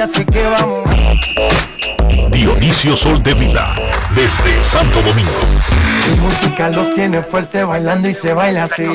Así que vamos. Dionisio Soldevila, desde Santo Domingo. Mi música los tiene fuerte bailando y se baila así.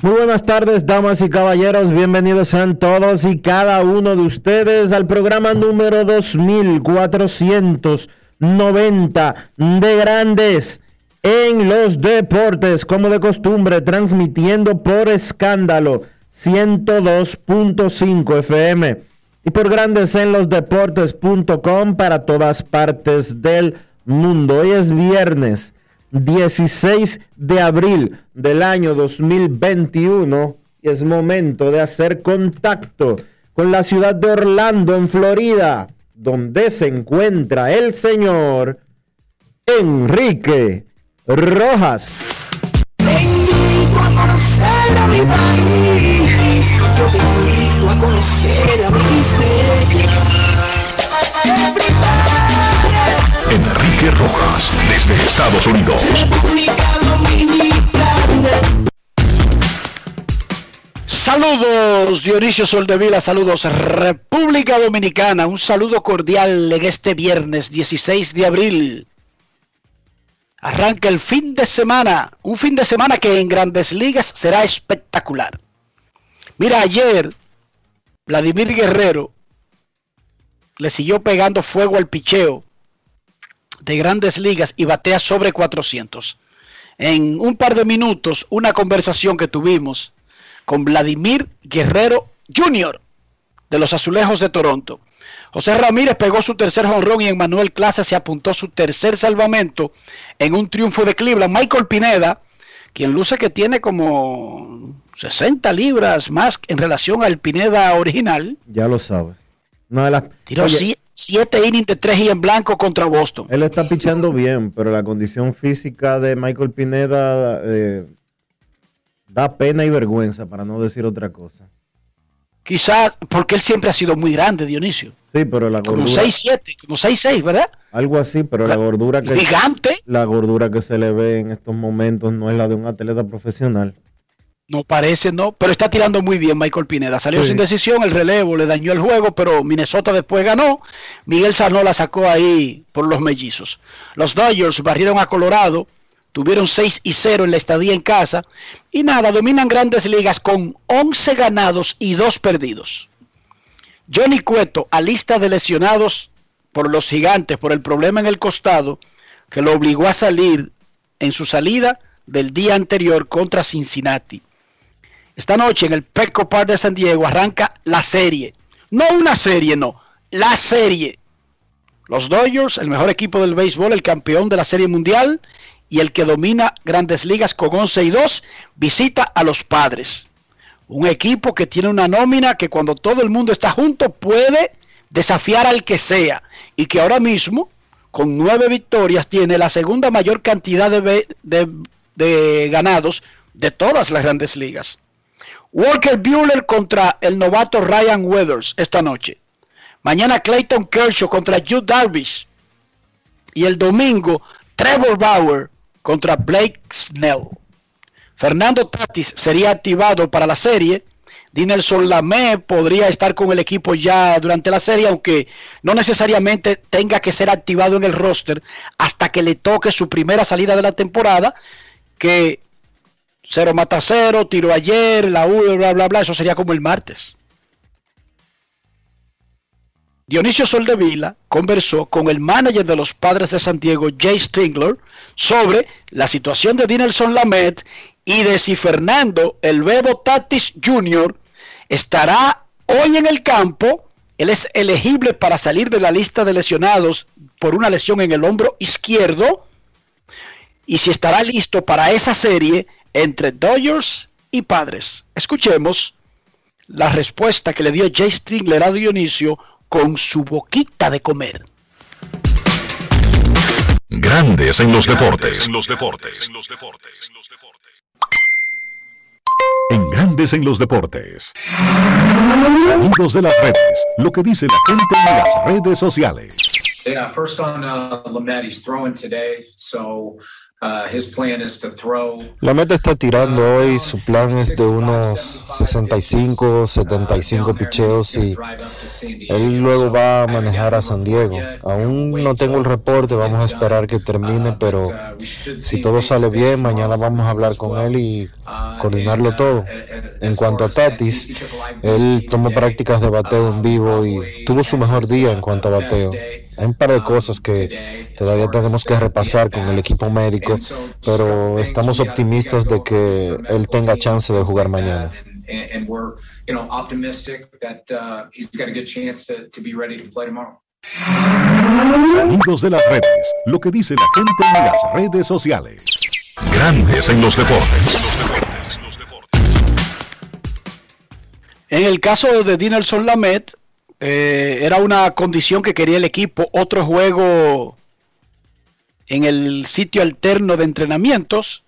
Muy buenas tardes, damas y caballeros. Bienvenidos sean todos y cada uno de ustedes al programa número 2490 de Grandes en los Deportes, como de costumbre, transmitiendo por escándalo 102.5 FM y por Grandes en los Deportes.com para todas partes del mundo. Hoy es viernes 16 de abril del año 2021 y es momento de hacer contacto con la ciudad de Orlando, en Florida, donde se encuentra el señor Enrique Rojas. Te invito a conocer a mi país. Yo te invito a conocer a mi Enrique Rojas, desde Estados Unidos. República Dominicana. Saludos Dionisio Soldevila, saludos República Dominicana, un saludo cordial en este viernes 16 de abril. Arranca el fin de semana, un fin de semana que en grandes ligas será espectacular. Mira, ayer Vladimir Guerrero le siguió pegando fuego al picheo de grandes ligas y batea sobre 400. En un par de minutos, una conversación que tuvimos con Vladimir Guerrero Jr. de los Azulejos de Toronto. José Ramírez pegó su tercer jonrón y Emmanuel Clase se apuntó su tercer salvamento en un triunfo de Cleveland. Michael Pineda, quien luce que tiene como 60 libras más en relación al Pineda original, Ya lo sabe. De las- tiró Oye, 7 innings de 3 y en blanco contra Boston. Él está pichando bien, pero la condición física de Michael Pineda eh, da pena y vergüenza, para no decir otra cosa. Quizás porque él siempre ha sido muy grande, Dionisio. Sí, pero la Como gordura, 6'7, como 6'6, ¿verdad? algo así, pero la gordura que Gigante. la gordura que se le ve en estos momentos no es la de un atleta profesional. No parece, no, pero está tirando muy bien Michael Pineda. Salió Sí. sin decisión, el relevo le dañó el juego, pero Minnesota después ganó. Miguel Sanó la sacó ahí por los mellizos. Los Dodgers barrieron a Colorado, tuvieron 6 y 0 en la estadía en casa. Y nada, dominan grandes ligas con 11 ganados y 2 perdidos. Johnny Cueto, a lista de lesionados por los gigantes por el problema en el costado, que lo obligó a salir en su salida del día anterior contra Cincinnati. Esta noche en el Petco Park de San Diego arranca la serie. No una serie, no. La serie. Los Dodgers, el mejor equipo del béisbol, el campeón de la Serie Mundial y el que domina grandes ligas con 11 y 2, visita a los padres. Un equipo que tiene una nómina que cuando todo el mundo está junto puede desafiar al que sea. Y que ahora mismo, con nueve victorias, tiene la segunda mayor cantidad de, ganados de todas las grandes ligas. Walker Buehler contra el novato Ryan Weathers esta noche. Mañana Clayton Kershaw contra Jude Darvish. Y el domingo Trevor Bauer contra Blake Snell. Fernando Tatis sería activado para la serie Dinelson Lamé podría estar con el equipo ya durante la serie, aunque no necesariamente tenga que ser activado en el roster hasta que le toque su primera salida de la temporada, que cero mata cero, tiro ayer, la U, bla, bla, bla, eso sería como el martes. Dionisio Soldevila conversó con el manager de los padres de Santiago, Jay Stingler, sobre la situación de Dinelson Lamet y de si Fernando El Bebo Tatis Jr. estará hoy en el campo. Él es elegible para salir de la lista de lesionados por una lesión en el hombro izquierdo. Y si estará listo para esa serie entre Dodgers y Padres. Escuchemos la respuesta que le dio Jay Stingler a Dionisio con su boquita de comer. Grandes en los deportes. En los deportes. En Grandes en los deportes. Sonidos de las redes. Lo que dice la gente en las redes sociales. Yeah, first on uh, Lamette, he's throwing today, so la meta está tirando hoy, su plan es de unos 65, 75 picheos y él luego va a manejar a San Diego. Aún no tengo el reporte, vamos a esperar que termine, pero si todo sale bien, mañana vamos a hablar con él y coordinarlo todo. En cuanto a Tatis, él tomó prácticas de bateo en vivo y tuvo su mejor día en cuanto a bateo. Hay un par de cosas que todavía tenemos que repasar con el equipo médico, pero estamos optimistas de que él tenga chance de jugar mañana. Sonidos de las redes, lo que dice la gente en las redes sociales. Grandes en los deportes. En el caso de Dinelson Lamet, eh, era una condición que quería el equipo, otro juego en el sitio alterno de entrenamientos.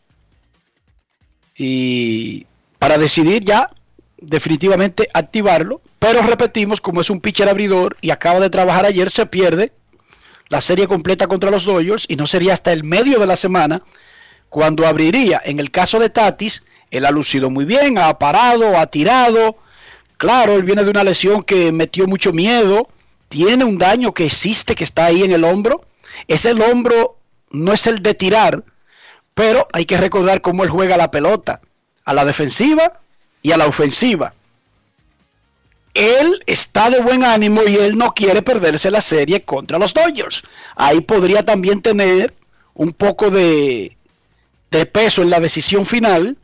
Y para decidir ya definitivamente activarlo, pero repetimos, como es un pitcher abridor y acaba de trabajar ayer, se pierde la serie completa contra los Dodgers y no sería hasta el medio de la semana cuando abriría. En el caso de Tatis, él ha lucido muy bien, ha parado, ha tirado, Claro, él viene de una lesión que metió mucho miedo, tiene un daño que existe, que está ahí en el hombro. Es el hombro, no es el de tirar, pero hay que recordar cómo él juega la pelota, a la defensiva y a la ofensiva. Él está de buen ánimo y él no quiere perderse la serie contra los Dodgers. Ahí podría también tener un poco de, de peso en la decisión final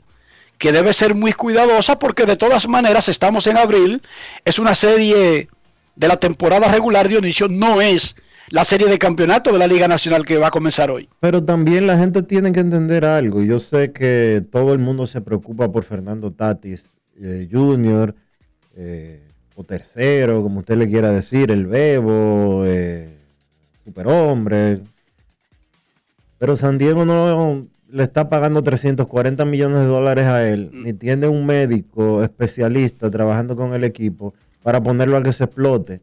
que debe ser muy cuidadosa porque de todas maneras estamos en abril, es una serie de la temporada regular, Dionisio, no es la serie de campeonato de la Liga Nacional que va a comenzar hoy. Pero también la gente tiene que entender algo. Yo sé que todo el mundo se preocupa por Fernando Tatis eh, Jr., eh, o tercero, como usted le quiera decir, el Bebo, eh, Superhombre. Pero San Diego no, le está pagando 340 millones de dólares a él, mm. ni tiene un médico especialista trabajando con el equipo para ponerlo a que se explote.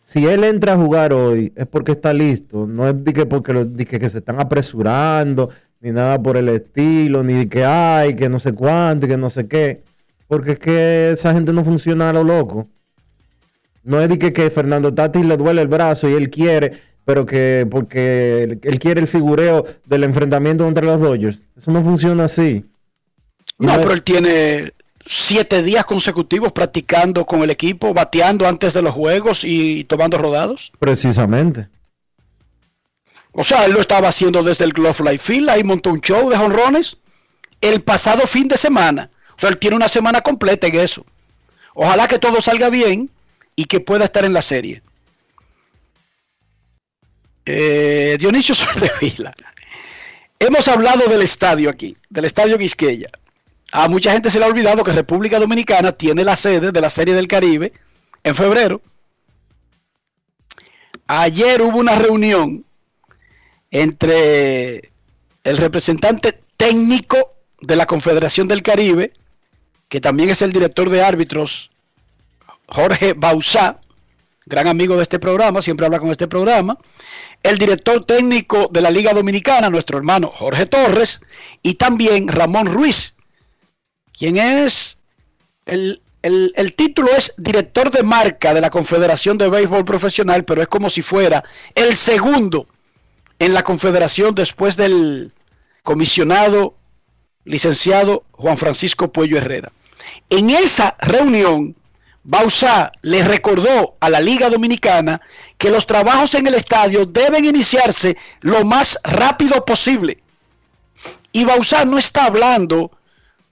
Si él entra a jugar hoy es porque está listo, no es de que porque lo, que, se están apresurando, ni nada por el estilo, ni que hay, que no sé cuánto, que no sé qué. Porque es que esa gente no funciona a lo loco. No es de que, que Fernando Tatis le duele el brazo y él quiere pero que porque él quiere el figureo del enfrentamiento entre los Dodgers. Eso no funciona así. No, pero él tiene siete días consecutivos practicando con el equipo, bateando antes de los juegos y tomando rodados. Precisamente. O sea, él lo estaba haciendo desde el Glove Life Field, ahí montó un show de honrones el pasado fin de semana. O sea, él tiene una semana completa en eso. Ojalá que todo salga bien y que pueda estar en la serie. Eh, Dionisio Soldevila. Hemos hablado del estadio aquí, del estadio Quisqueya. A mucha gente se le ha olvidado que República Dominicana tiene la sede de la Serie del Caribe en febrero. Ayer hubo una reunión entre el representante técnico de la Confederación del Caribe, que también es el director de árbitros, Jorge Bausá, gran amigo de este programa, siempre habla con este programa, el director técnico de la Liga Dominicana, nuestro hermano Jorge Torres, y también Ramón Ruiz, quien es El, el- el título es director de marca de la Confederación de Béisbol Profesional, pero es como si fuera el segundo en la Confederación después del comisionado licenciado Juan Francisco Puello Herrera. En esa reunión, Bausá le recordó a la Liga Dominicana que los trabajos en el estadio deben iniciarse lo más rápido posible. Y Bausá no está hablando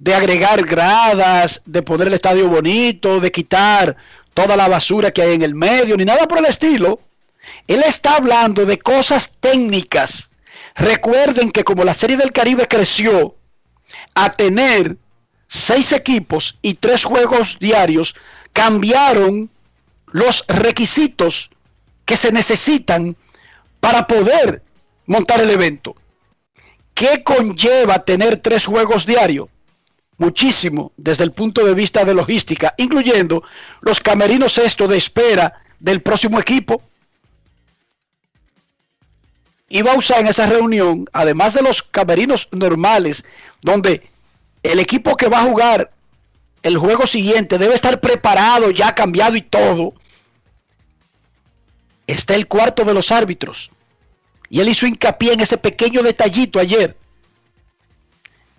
de agregar gradas, de poner el estadio bonito, de quitar toda la basura que hay en el medio, ni nada por el estilo. Él está hablando de cosas técnicas. Recuerden que como la Serie del Caribe creció a tener seis equipos y tres juegos diarios, cambiaron los requisitos que se necesitan para poder montar el evento. ¿Qué conlleva tener tres juegos diarios? Muchísimo desde el punto de vista de logística, incluyendo los camerinos esto de espera del próximo equipo. Y va a usar en esa reunión, además de los camerinos normales, donde el equipo que va a jugar el juego siguiente debe estar preparado, ya cambiado y todo, está el cuarto de los árbitros. Y él hizo hincapié en ese pequeño detallito ayer.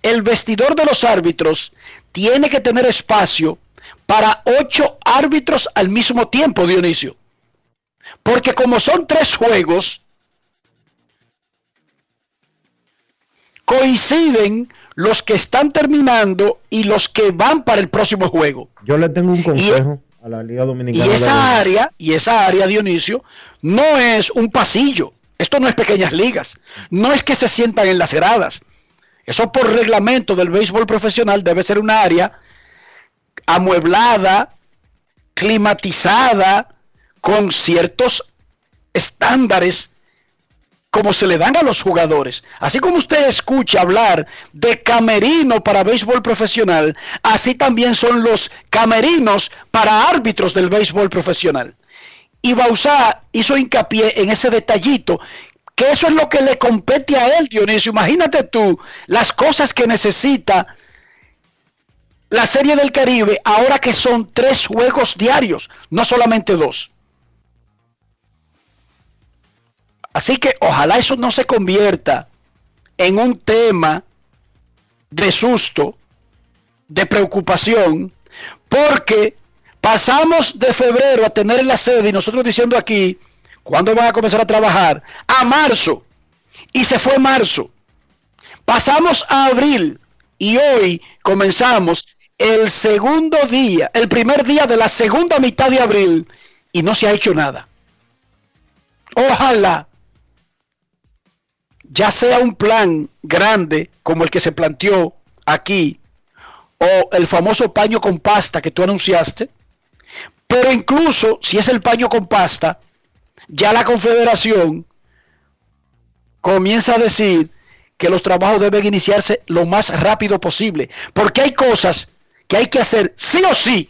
El vestidor de los árbitros tiene que tener espacio para ocho árbitros al mismo tiempo, Dionisio. Porque como son tres juegos, coinciden los que están terminando y los que van para el próximo juego. Yo le tengo un consejo a la Liga Y Dominicana. de esa área, y esa área, Dionisio, no es un pasillo. Esto no es pequeñas ligas. No es que se sientan en las gradas. Eso por reglamento del béisbol profesional debe ser una área amueblada, climatizada, con ciertos estándares como se le dan a los jugadores. Así como usted escucha hablar de camerino para béisbol profesional, así también son los camerinos para árbitros del béisbol profesional. Y Bausá hizo hincapié en ese detallito, que eso es lo que le compete a él, Dionisio. Imagínate tú las cosas que necesita la Serie del Caribe ahora que son tres juegos diarios, no solamente dos. Así que ojalá eso no se convierta en un tema de susto, de preocupación, porque pasamos de febrero a tener la sede y nosotros diciendo aquí, ¿cuándo van a comenzar a trabajar? A marzo. Y se fue marzo. Pasamos a abril y hoy comenzamos el segundo día, el primer día de la segunda mitad de abril y no se ha hecho nada. Ojalá ya sea un plan grande como el que se planteó aquí, o el famoso paño con pasta que tú anunciaste, pero incluso si es el paño con pasta, ya la confederación comienza a decir que los trabajos deben iniciarse lo más rápido posible, porque hay cosas que hay que hacer sí o sí,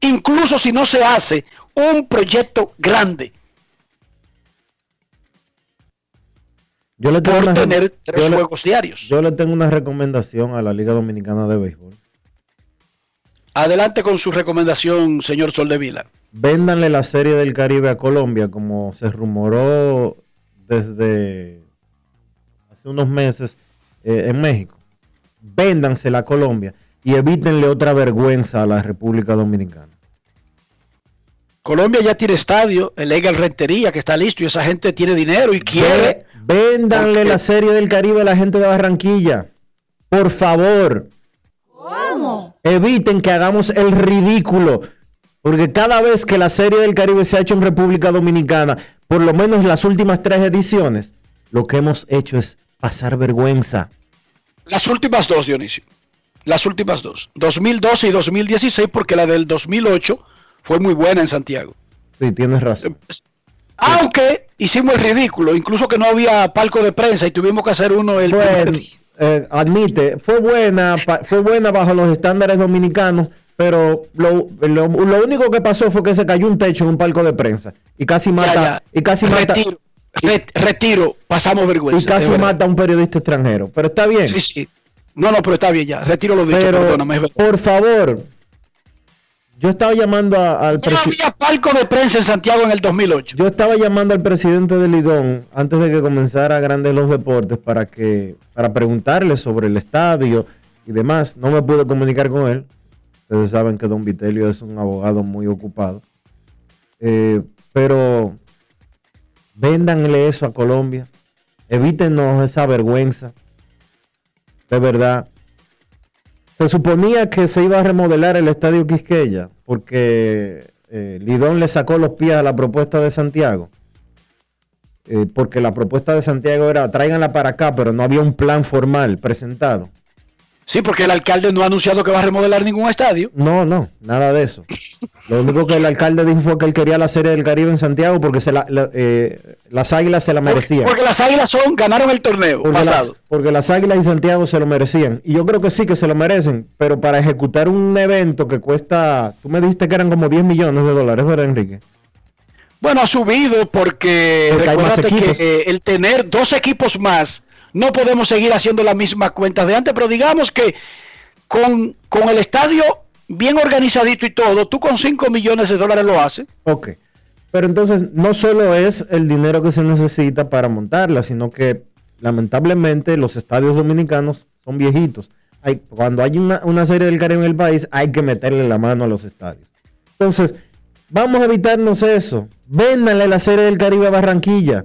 incluso si no se hace un proyecto grande. Yo le tengo por una- tener tres yo le- juegos diarios. Yo le tengo una recomendación a la Liga Dominicana de Béisbol. Adelante con su recomendación, señor Soldevila. Véndanle la Serie del Caribe a Colombia, como se rumoró desde hace unos meses eh, en México. Véndansela a Colombia y evítenle otra vergüenza a la República Dominicana. Colombia ya tiene estadio, el Egal Rentería que está listo y esa gente tiene dinero y quiere. Véndanle la Serie del Caribe a la gente de Barranquilla. Por favor. ¿Cómo? Eviten que hagamos el ridículo. Porque cada vez que la Serie del Caribe se ha hecho en República Dominicana, por lo menos las últimas tres ediciones, lo que hemos hecho es pasar vergüenza. Las últimas dos, Dionisio. Las últimas dos. 2012 y 2016 porque la del 2008 fue muy buena en Santiago. Sí, tienes razón. Aunque hicimos el ridículo, incluso que no había palco de prensa y tuvimos que hacer uno el primer Bueno, día. eh, admite, fue buena, fue buena bajo los estándares dominicanos, pero lo, lo- lo único que pasó fue que se cayó un techo en un palco de prensa y casi mata, ya. y casi mata, retiro, re- retiro, pasamos vergüenza. y casi mata a un periodista extranjero. Pero está bien. Sí, sí. No, no, pero está bien ya. Retiro lo dicho, pero perdóname. por favor, Yo estaba llamando a- al presidente. había palco de prensa en Santiago en el 2008. Yo estaba llamando al presidente de Lidón antes de que comenzara Grandes los Deportes para que para preguntarle sobre el estadio y demás. No me pude comunicar con él. Ustedes saben que Don Vitelio es un abogado muy ocupado. Eh, pero véndanle eso a Colombia. Evítenos esa vergüenza. De verdad. Se suponía que se iba a remodelar el estadio Quisqueya porque eh, Lidón le sacó los pies a la propuesta de Santiago. Eh, porque la propuesta de Santiago era tráiganla para acá, pero no había un plan formal presentado. Sí, porque el alcalde no ha anunciado que va a remodelar ningún estadio. No, no, nada de eso. Lo único que el alcalde dijo fue que él quería la Serie del Caribe en Santiago porque se la- la- eh, las águilas se la merecían. Porque las águilas son, ganaron el torneo Porque las, pasado. porque las águilas y Santiago se lo merecían. Y yo creo que sí que se lo merecen. Pero para ejecutar un evento que cuesta, tú me dijiste que eran como 10 millones de dólares, ¿verdad, Enrique? Bueno, ha subido porque, recuérdate que eh, el tener dos equipos más, no podemos seguir haciendo las mismas cuentas de antes, pero digamos que con, con el estadio bien organizadito y todo, tú con 5 millones de dólares lo haces. Ok. Pero entonces no solo es el dinero que se necesita para montarla, sino que lamentablemente los estadios dominicanos son viejitos. Cuando hay una, una serie del Caribe en el país, hay que meterle la mano a los estadios. Entonces, vamos a evitarnos eso. Véndanle la serie del Caribe a Barranquilla.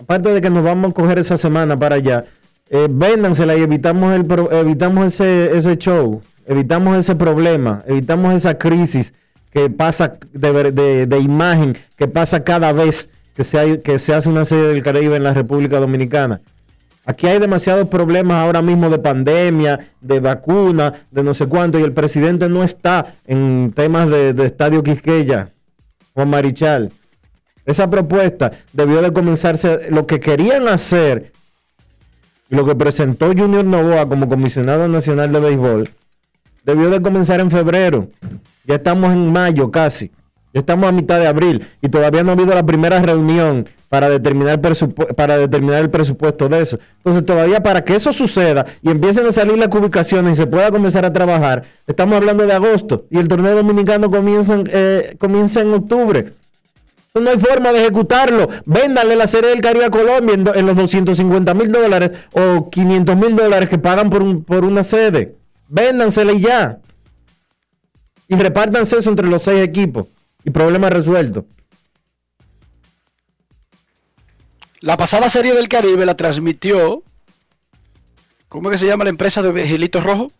Aparte de que nos vamos a coger esa semana para allá, eh, véndansela y evitamos, el, evitamos ese, ese show, evitamos ese problema, evitamos esa crisis que pasa de, de- de imagen, que pasa cada vez que se, hay- que se hace una serie del Caribe en la República Dominicana. Aquí hay demasiados problemas ahora mismo de pandemia, de vacuna, de no sé cuánto, y el presidente no está en temas de, de Estadio Quisqueya, Juan Marichal. Esa propuesta debió de comenzarse, lo que querían hacer, lo que presentó Junior Novoa como comisionado nacional de béisbol, debió de comenzar en febrero. Ya estamos en mayo casi. Ya estamos a mitad de abril y todavía no ha habido la primera reunión para determinar, para determinar el presupuesto de eso. Entonces todavía para que eso suceda y empiecen a salir las ubicaciones y se pueda comenzar a trabajar, estamos hablando de agosto y el torneo dominicano comienza, en- eh, comienza en octubre. No hay forma de ejecutarlo. Véndanle la serie del Caribe a Colombia en, do- en los 250 mil dólares o 500 mil dólares que pagan por, un- por una sede. Véndansela y ya. Y repártanse eso entre los seis equipos. Y problema resuelto. La pasada serie del Caribe la transmitió, ¿cómo es que se llama la empresa de Vigilito Rojo?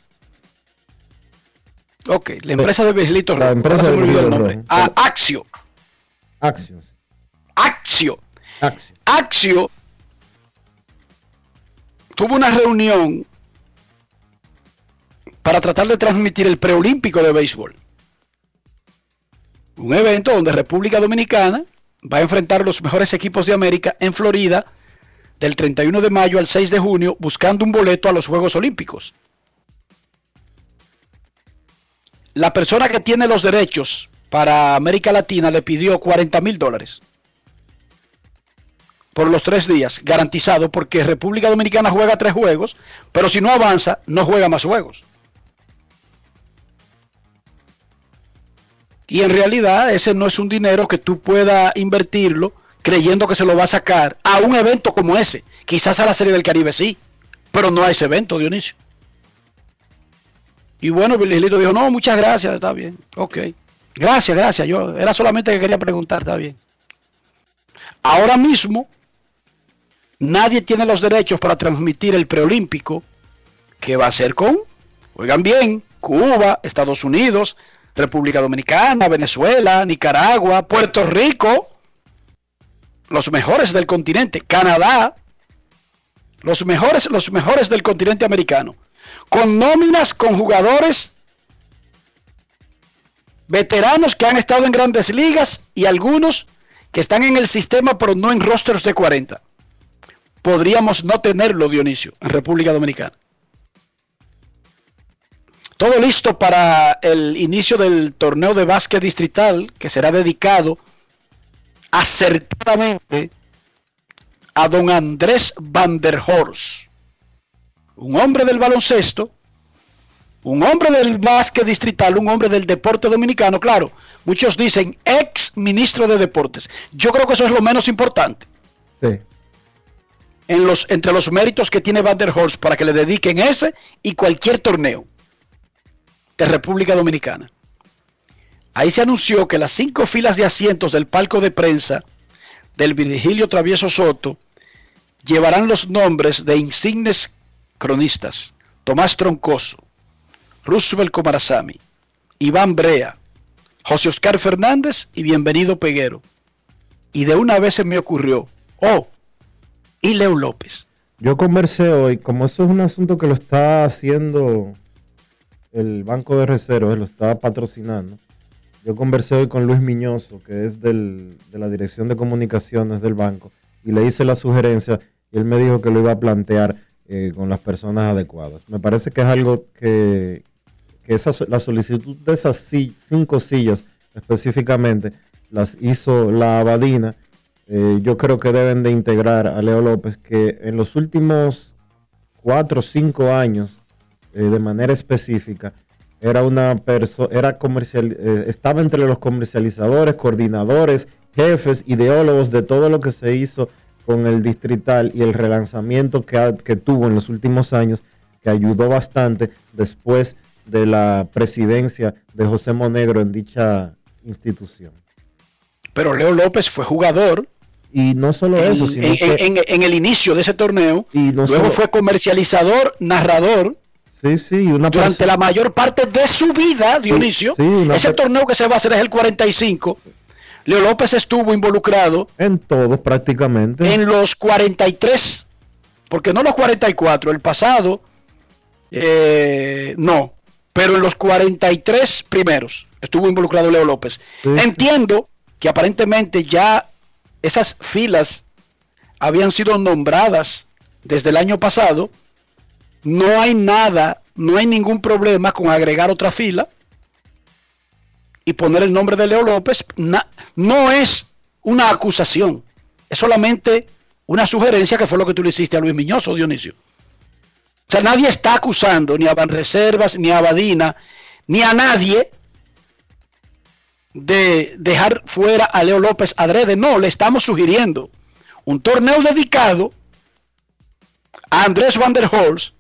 Ok, la empresa de Vigilito La Rojo. empresa Ahora se de Vigilito. Rojo. Ah, Axio. Axios. Axio. Axios. Axio tuvo una reunión para tratar de transmitir el preolímpico de béisbol. Un evento donde República Dominicana va a enfrentar los mejores equipos de América en Florida del 31 de mayo al 6 de junio buscando un boleto a los Juegos Olímpicos. La persona que tiene los derechos para América Latina le pidió 40 mil dólares por los tres días, garantizado, porque República Dominicana juega tres juegos, pero si no avanza, no juega más juegos. Y en realidad ese no es un dinero que tú puedas invertirlo creyendo que se lo va a sacar a un evento como ese. Quizás a la Serie del Caribe sí, pero no a ese evento, Dionisio. Y bueno, Virgilito dijo, no, muchas gracias, está bien, ok. Gracias, gracias, yo era solamente que quería preguntar, está bien. Ahora mismo, nadie tiene los derechos para transmitir el preolímpico. Que va a ser con, oigan bien, Cuba, Estados Unidos, República Dominicana, Venezuela, Nicaragua, Puerto Rico, los mejores del continente, Canadá, los mejores, los mejores del continente americano, con nóminas, con jugadores veteranos que han estado en grandes ligas y algunos que están en el sistema pero no en rosters de 40. Podríamos no tenerlo, Dionisio, en República Dominicana. Todo listo para el inicio del torneo de básquet distrital que será dedicado acertadamente a don Andrés Van der Horst, un hombre del baloncesto Un hombre del básquet distrital, un hombre del deporte dominicano, claro. Muchos dicen ex ministro de deportes. Yo creo que eso es lo menos importante. Sí. En los, entre los méritos que tiene Van der Horst para que le dediquen ese y cualquier torneo de República Dominicana. Ahí se anunció que las cinco filas de asientos del palco de prensa del Virgilio Travieso Soto llevarán los nombres de insignes cronistas. Tomás Troncoso, Roosevelt Comarazami, Iván Brea, José Oscar Fernández y Bienvenido Peguero. Y de una vez se me ocurrió, oh, y Leo López. Yo conversé hoy, como eso es un asunto que lo está haciendo el Banco de Reservas, lo está patrocinando. Yo conversé hoy con Luis Miñoso, que es del, de la Dirección de Comunicaciones del banco, y le hice la sugerencia y él me dijo que lo iba a plantear eh, con las personas adecuadas. Me parece que es algo que, que esa, la solicitud de esas cinco sillas específicamente las hizo la Abadina. Eh, yo creo que deben de integrar a Leo López, que en los últimos cuatro o cinco años, eh, de manera específica, era una persona, era comercial, eh, estaba entre los comercializadores, coordinadores, jefes, ideólogos de todo lo que se hizo con el distrital y el relanzamiento que, que tuvo en los últimos años, que ayudó bastante después de la presidencia de José Monegro en dicha institución. Pero Leo López fue jugador. Y no solo eso, sino en, que, en, el inicio de ese torneo. Y no luego solo- fue comercializador, narrador. sí, sí, una durante la mayor parte de su vida, Dionisio. sí, una ese torneo que se va a hacer es el 45. Leo López estuvo involucrado en todos prácticamente. en los 43, porque no los 44, el pasado, eh, no, pero en los 43 primeros estuvo involucrado Leo López. Sí. Entiendo que aparentemente ya esas filas habían sido nombradas desde el año pasado. No hay nada, no hay ningún problema con agregar otra fila y poner el nombre de Leo López. No es una acusación, es solamente una sugerencia que fue lo que tú le hiciste a Luis Miñoso, Dionisio. O sea, nadie está acusando ni a Banreservas, ni a Badina, ni a nadie de dejar fuera a Leo López adrede. No, le estamos sugiriendo un torneo dedicado a Andrés Van der Horst.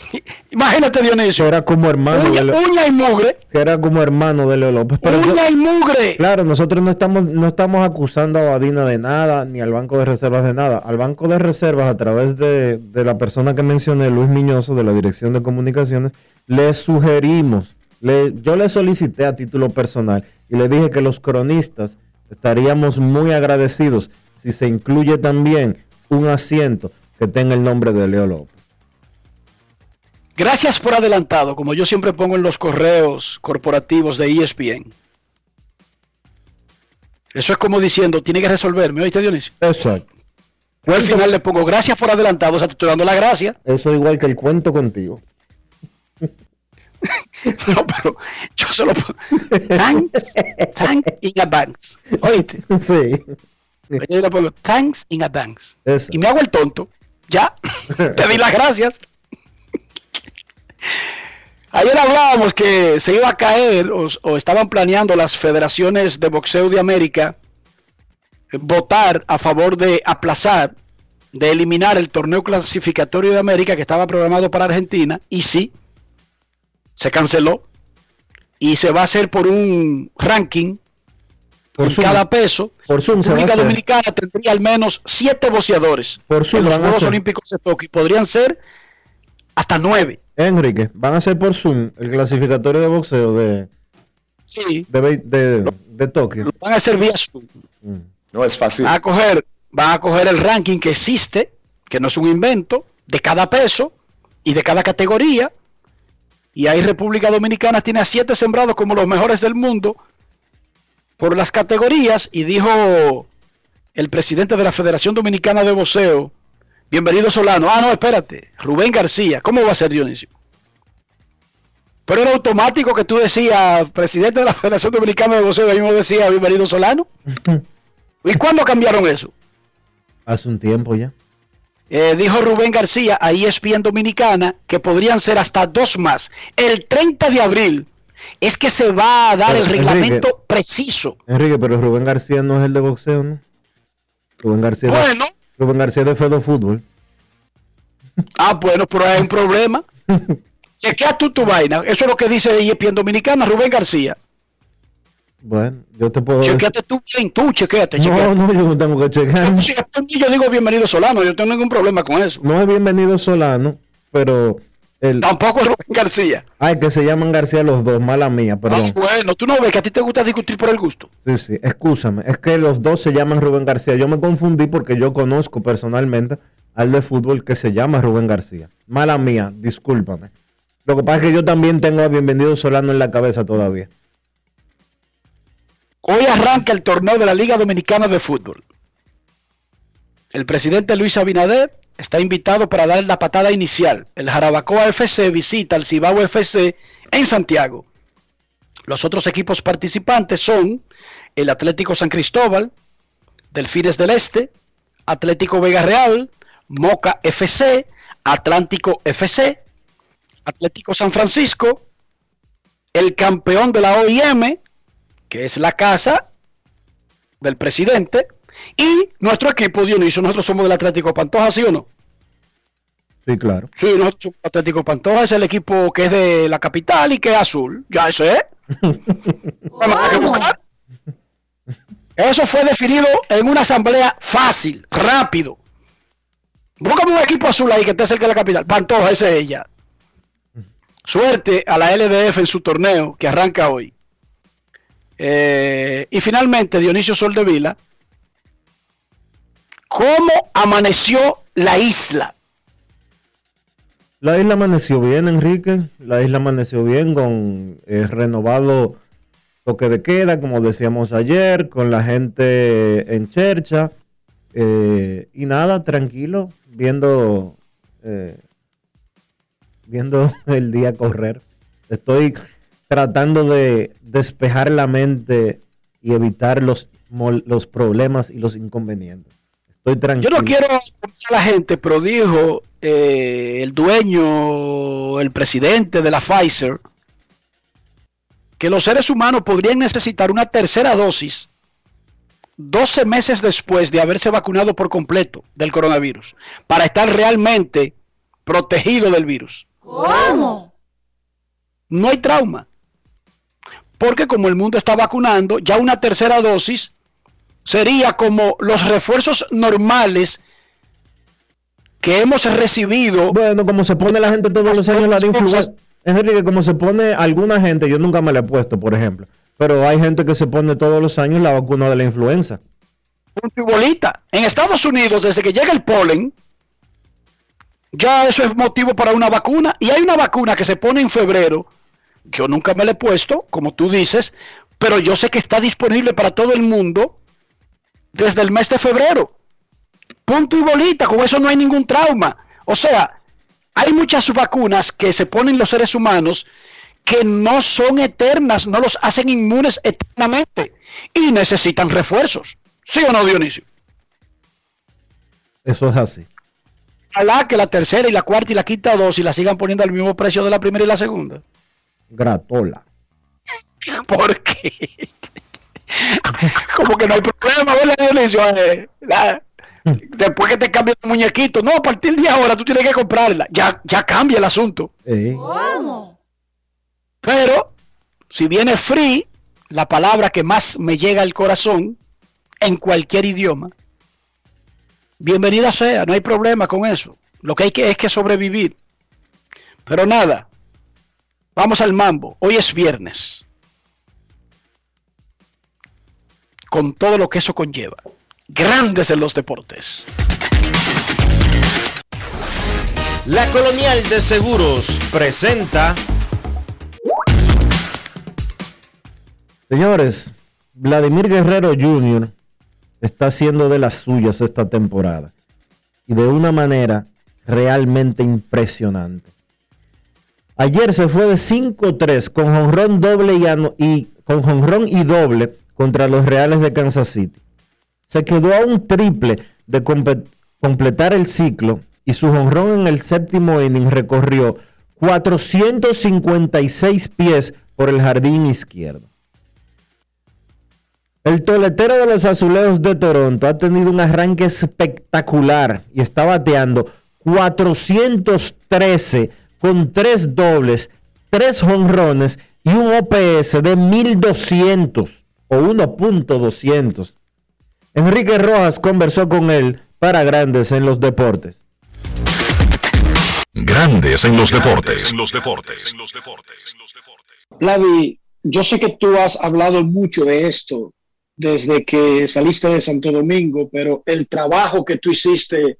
Imagínate, Dionisio. era como hermano Uña, de Leo, uña y mugre. que era como hermano de Leo López. Pero yo- uña y mugre. claro, nosotros no estamos, no estamos acusando a Badina de nada, ni al Banco de Reservas de nada. Al Banco de Reservas, a través de, de la persona que mencioné, Luis Miñoso, de la Dirección de Comunicaciones, le sugerimos, le, yo le solicité a título personal y le dije que los cronistas estaríamos muy agradecidos si se incluye también un asiento que tenga el nombre de Leo López. Gracias por adelantado, como yo siempre pongo en los correos corporativos de ESPN. Eso es como diciendo, tiene que resolverme, ¿oíste, Dionisio? Exacto. Yo al final le pongo gracias por adelantado, o sea, te estoy dando la gracia. Eso igual que el cuento contigo. No, pero yo solo pongo thanks, thanks in advance. ¿Oíste? Sí. Yo le pongo thanks in advance. Eso. Y me hago el tonto. Ya, te di las gracias. Ayer hablábamos que se iba a caer o, o estaban planeando las federaciones de boxeo de América votar a favor de aplazar, de eliminar el torneo clasificatorio de América que estaba programado para Argentina y sí, se canceló y se va a hacer por un ranking Por Zoom. cada peso. Por Zoom República. Dominicana tendría al menos siete boxeadores Por Zoom en los Juegos. Olímpicos de Tokio. y Podrían ser hasta nueve. Enrique, van a ser por Zoom el clasificatorio de boxeo de, Sí, de, de, de Tokio. lo van a hacer vía Zoom. Mm. No es fácil. Van a coger, van a coger el ranking que existe, que no es un invento, de cada peso y de cada categoría. Y ahí República Dominicana tiene a siete sembrados como los mejores del mundo por las categorías. Y dijo el presidente de la Federación Dominicana de Boxeo, bienvenido Solano. Ah, no, espérate, Rubén García. ¿Cómo va a ser Dionisio? Pero era automático que tú decías, presidente de la Federación Dominicana de Boxeo, ahí mismo decía, bienvenido Solano. ¿Y cuándo cambiaron eso? Hace un tiempo ya. Eh, dijo Rubén García a ESPN Dominicana que podrían ser hasta dos más. El 30 de abril es que se va a dar Pero, el reglamento Enrique, preciso. Enrique, pero Rubén García no es el de boxeo, ¿no? Rubén García, Bueno, Rubén García de Fedo Fútbol. ah, bueno, pero hay un problema. Chequea tú tu vaina. Eso es lo que dice ESPN Dominicana, Rubén García. Bueno, yo te puedo decir. Chequeate tú bien, tú chequeate, No, chequeate. no, yo no tengo que por mí, Yo digo bienvenido Solano, yo no tengo ningún problema con eso. No es bienvenido Solano, pero el, Tampoco Rubén García. ay, que se llaman García los dos, mala mía, Ah, perdón. bueno, tú no ves que a ti te gusta discutir por el gusto. Sí, sí, excúsame. Es que los dos se llaman Rubén García. Yo me confundí porque yo conozco personalmente al de fútbol que se llama Rubén García. Mala mía, discúlpame. Lo que pasa es que yo también tengo a Bienvenido Solano en la cabeza todavía. Hoy arranca el torneo de la Liga Dominicana de Fútbol. El presidente Luis Abinader está invitado para dar la patada inicial. El Jarabacoa FC visita al Cibao FC en Santiago. Los otros equipos participantes son el Atlético San Cristóbal, Delfines del Este, Atlético Vega Real, Moca FC, Atlántico FC, Atlético San Francisco, el campeón de la OIM, que es la casa del presidente, y nuestro equipo Dionisio, nosotros somos del Atlético Pantoja, ¿sí o no? Sí, claro. Sí, nosotros somos Atlético Pantoja, es el equipo que es de la capital y que es azul. Ya eso es. Eso fue definido en una asamblea fácil, rápido. Búscame un equipo azul ahí que esté cerca de la capital. Pantoja, esa es ella. Suerte a la LDF en su torneo que arranca hoy. Eh, y finalmente, Dionisio Soldevila, ¿cómo amaneció la isla? La isla amaneció bien, Enrique. La isla amaneció bien con eh, renovado toque de queda, como decíamos ayer, con la gente en chercha. eh, y nada, tranquilo, viendo, eh, viendo el día correr. Estoy tratando de despejar la mente y evitar los, los problemas y los inconvenientes. Estoy Yo no quiero a la gente, pero dijo eh, el dueño, el presidente de la Pfizer, que los seres humanos podrían necesitar una tercera dosis 12 meses después de haberse vacunado por completo del coronavirus, para estar realmente protegido del virus. ¿Cómo? No hay trauma. Porque como el mundo está vacunando, ya una tercera dosis sería como los refuerzos normales que hemos recibido. Bueno, como se pone la gente todos los años la de influenza. Enrique, como se pone alguna gente, yo nunca me la he puesto, por ejemplo, pero hay gente que se pone todos los años la vacuna de la influenza. bolita. En Estados Unidos, desde que llega el polen, ya eso es motivo para una vacuna. Y hay una vacuna que se pone en febrero. Yo nunca me la he puesto, como tú dices, pero yo sé que está disponible para todo el mundo desde el mes de febrero. Punto y bolita, con eso no hay ningún trauma. O sea, hay muchas vacunas que se ponen los seres humanos que no son eternas, no los hacen inmunes eternamente y necesitan refuerzos. ¿Sí o no, Dionisio? Eso es así. Ojalá que la tercera y la cuarta y la quinta dosis la sigan poniendo al mismo precio de la primera y la segunda. Gratola. ¿Por qué? Como que no hay problema, ¿verdad, Dionisio? Eh, la- después que te cambie tu muñequito, no, a partir de ahora tú tienes que comprarla. Ya, ya cambia el asunto. Eh, ¿Cómo? Pero si viene free, la palabra que más me llega al corazón en cualquier idioma, bienvenida sea, no hay problema con eso. Lo que hay que es que sobrevivir. Pero nada, vamos al mambo. Hoy es viernes. Con todo lo que eso conlleva. Grandes en los deportes. La Colonial de Seguros presenta Señores, Vladimir Guerrero Jr. está haciendo de las suyas esta temporada. Y de una manera realmente impresionante. Ayer se fue de 5-3 con jonrón doble y, con jonrón y doble contra los Reales de Kansas City. Se quedó a un triple de, completar el ciclo y su jonrón en el séptimo inning recorrió 456 pies por el jardín izquierdo. El toletero de los azulejos de Toronto ha tenido un arranque espectacular y está bateando 413 con tres dobles, tres jonrones y un OPS de 1200 o 1.200. Enrique Rojas conversó con él para Grandes en los Deportes. Grandes en los deportes. En los deportes. Vladi, yo sé que tú has hablado mucho de esto desde que saliste de Santo Domingo, pero el trabajo que tú hiciste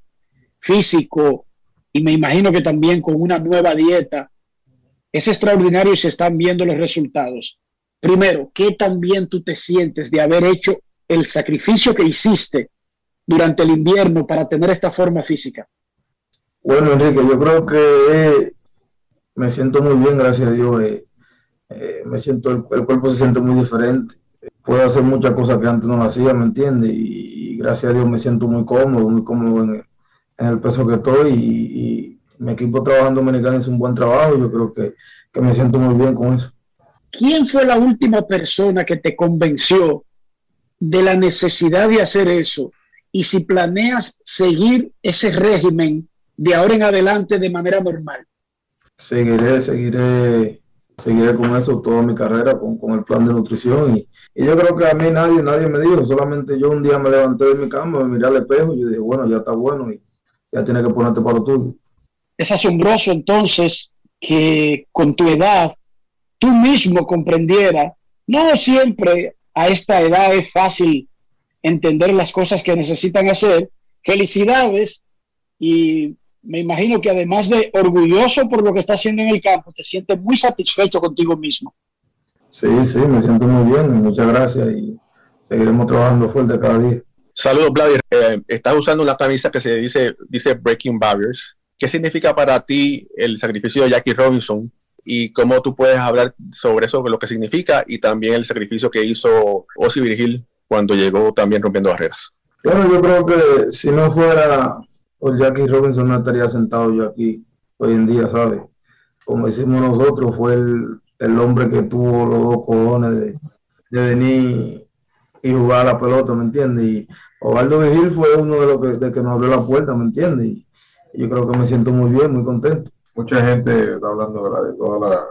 físico y me imagino que también con una nueva dieta es extraordinario y se están viendo los resultados. Primero, ¿qué tan bien tú te sientes de haber hecho el sacrificio que hiciste durante el invierno para tener esta forma física? Bueno, Enrique, yo creo que eh, me siento muy bien, gracias a Dios. Eh, eh, me siento, el, cuerpo se siente muy diferente puedo hacer muchas cosas que antes no hacía, ¿me entiendes? Y, gracias a Dios me siento muy cómodo, muy cómodo en, el peso que estoy y, mi equipo trabajando dominicano es un buen trabajo y yo creo que, que me siento muy bien con eso. ¿Quién fue la última persona que te convenció de la necesidad de hacer eso? Y si planeas seguir ese régimen de ahora en adelante de manera normal. Seguiré, seguiré seguiré con eso toda mi carrera, con, el plan de nutrición. Y, yo creo que a mí nadie, nadie me dijo, solamente yo un día me levanté de mi cama, me miré al espejo y dije, bueno, ya está bueno y ya tienes que ponerte para lo tuyo. Es asombroso entonces que con tu edad tú mismo comprendiera, no siempre a esta edad es fácil entender las cosas que necesitan hacer. Felicidades y me imagino que además de orgulloso por lo que está haciendo en el campo, te sientes muy satisfecho contigo mismo. Sí, sí, me siento muy bien, muchas gracias y seguiremos trabajando fuerte cada día. Saludos, Vladimir. Eh, estás usando una camisa que se dice, dice Breaking Barriers. ¿Qué significa para ti el sacrificio de Jackie Robinson y cómo tú puedes hablar sobre eso, lo que significa y también el sacrificio que hizo Ozzy Virgil cuando llegó también rompiendo barreras? Bueno, yo creo que si no fuera por Jackie Robinson no estaría sentado yo aquí hoy en día, ¿sabes? Como decimos nosotros, fue el, hombre que tuvo los dos cojones de, venir y jugar a la pelota, ¿me entiendes? Y Osvaldo Vigil fue uno de los que, de que nos abrió la puerta, ¿me entiendes? Y, yo creo que me siento muy bien, muy contento. Mucha gente está hablando de toda la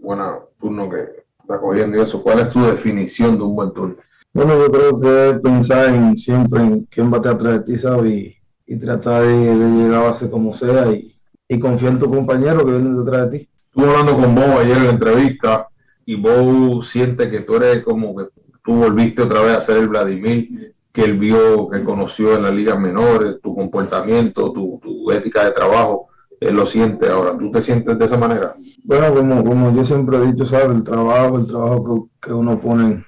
buena turno que está cogiendo y eso. ¿Cuál es tu definición de un buen turno? Bueno, yo creo que pensar en siempre en quién bate atrás de ti, ¿sabes? y trata de, llegar a base como sea y, y confía en tu compañero que viene detrás de ti. Estuve hablando con vos ayer en la entrevista y vos sientes que tú eres como que tú volviste otra vez a ser el Vladimir que él vio, que conoció en las ligas menores, tu comportamiento, tu, ética de trabajo, él lo siente ahora. ¿Tú te sientes de esa manera? Bueno, como, como yo siempre he dicho, ¿sabes? El trabajo, el trabajo que, que uno pone en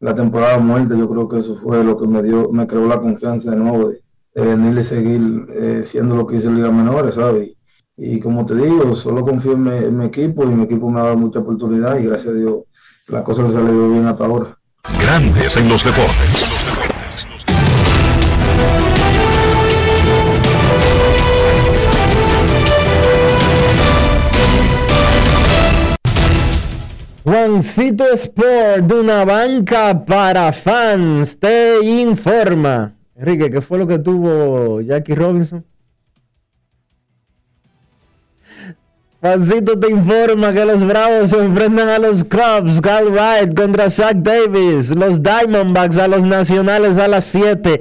la temporada muerta, yo creo que eso fue lo que me dio, me creó la confianza de nuevo de, de venir y seguir eh, siendo lo que hice en Liga Menores, ¿sabes? Y, como te digo, solo confío en mi, equipo y mi equipo me ha dado mucha oportunidad y gracias a Dios las cosas han salido bien hasta ahora. Grandes en los deportes. Juancito Sport, de una banca para fans, te informa. Enrique, ¿qué fue lo que tuvo Jackie Robinson? Juancito te informa que los Bravos se enfrentan a los Cubs, Cal Wright contra Zach Davis, los Diamondbacks a los Nacionales a las 7,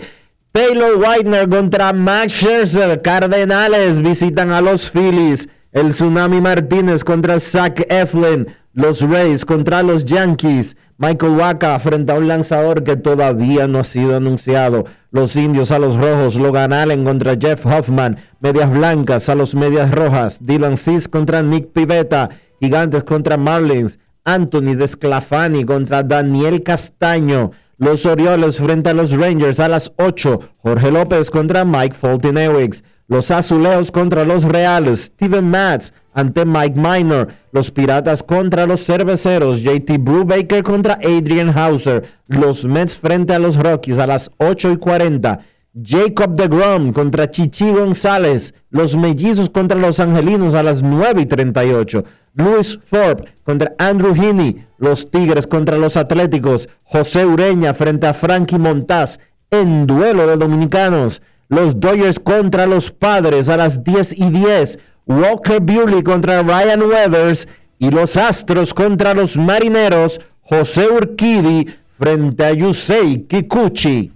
Taylor Whitener contra Max Scherzer, Cardenales visitan a los Phillies, el Tsunami Martínez contra Zach Eflin, los Rays contra los Yankees, Michael Waka frente a un lanzador que todavía no ha sido anunciado. Los indios a los rojos, Logan Allen contra Jeff Hoffman, medias blancas a los medias rojas, Dylan Cis contra Nick Pivetta, gigantes contra Marlins, Anthony Desclafani contra Daniel Castaño, los Orioles frente a los Rangers a las 8, Jorge López contra Mike Fulton-Ewicks, los Azuleos contra los Reales, Steven Matz ante Mike Minor, los Piratas contra los Cerveceros, JT Brubaker contra Adrian Hauser, los Mets frente a los Rockies a las 8 y 40, Jacob de Grom contra Chichi González. Los mellizos contra los angelinos a las 9 y 38. Luis Thorpe contra Andrew Heaney. Los Tigres contra los Atléticos. José Ureña frente a Frankie Montaz en duelo de dominicanos. Los Dodgers contra los Padres a las 10 y 10. Walker Buehler contra Ryan Weathers. Y los Astros contra los Marineros. José Urquidi frente a Yusei Kikuchi.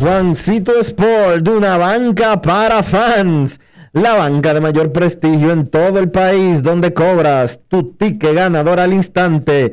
Juancito Sport, de una banca para fans. La banca de mayor prestigio en todo el país, donde cobras tu ticket ganador al instante.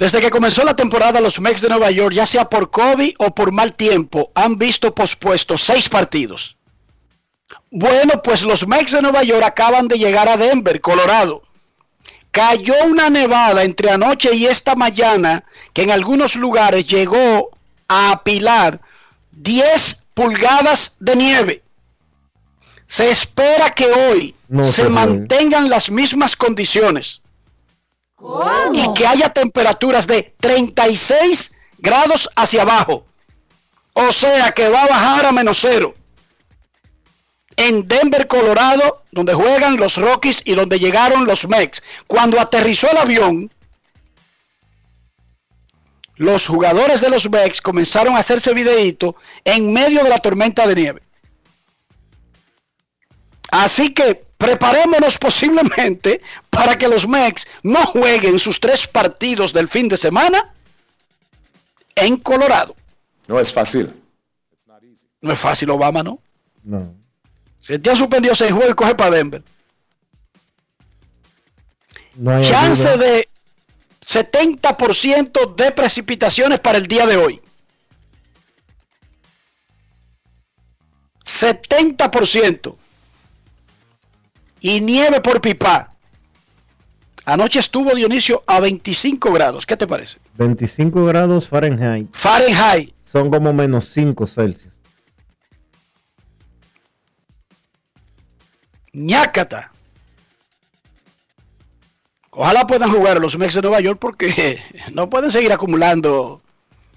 Desde que comenzó la temporada, los Mets de Nueva York, ya sea por COVID o por mal tiempo, han visto pospuestos seis partidos. Bueno, pues los Mets de Nueva York acaban de llegar a Denver, Colorado. Cayó una nevada entre anoche y esta mañana que en algunos lugares llegó a apilar 10 pulgadas de nieve. Se espera que hoy se, mantengan las mismas condiciones. Y que haya temperaturas de 36 grados hacia abajo. O sea que va a bajar a menos cero. En Denver, Colorado, donde juegan los Rockies y donde llegaron los Mex. Cuando aterrizó el avión, los jugadores de los Mex comenzaron a hacerse videíto en medio de la tormenta de nieve. Así que preparémonos posiblemente para que los Mex no jueguen sus tres partidos del fin de semana en Colorado. No es fácil. No es fácil, Obama, ¿no? No. Se te ha suspendido seis juegos y coge para Denver. Chance de 70% de precipitaciones para el día de hoy. 70% y nieve por pipa. Anoche estuvo Dionisio a 25 grados. ¿Qué te parece? 25 grados Fahrenheit. Fahrenheit. Son como menos 5 Celsius. ñácata. Ojalá puedan jugar los Mex de Nueva York porque no pueden seguir acumulando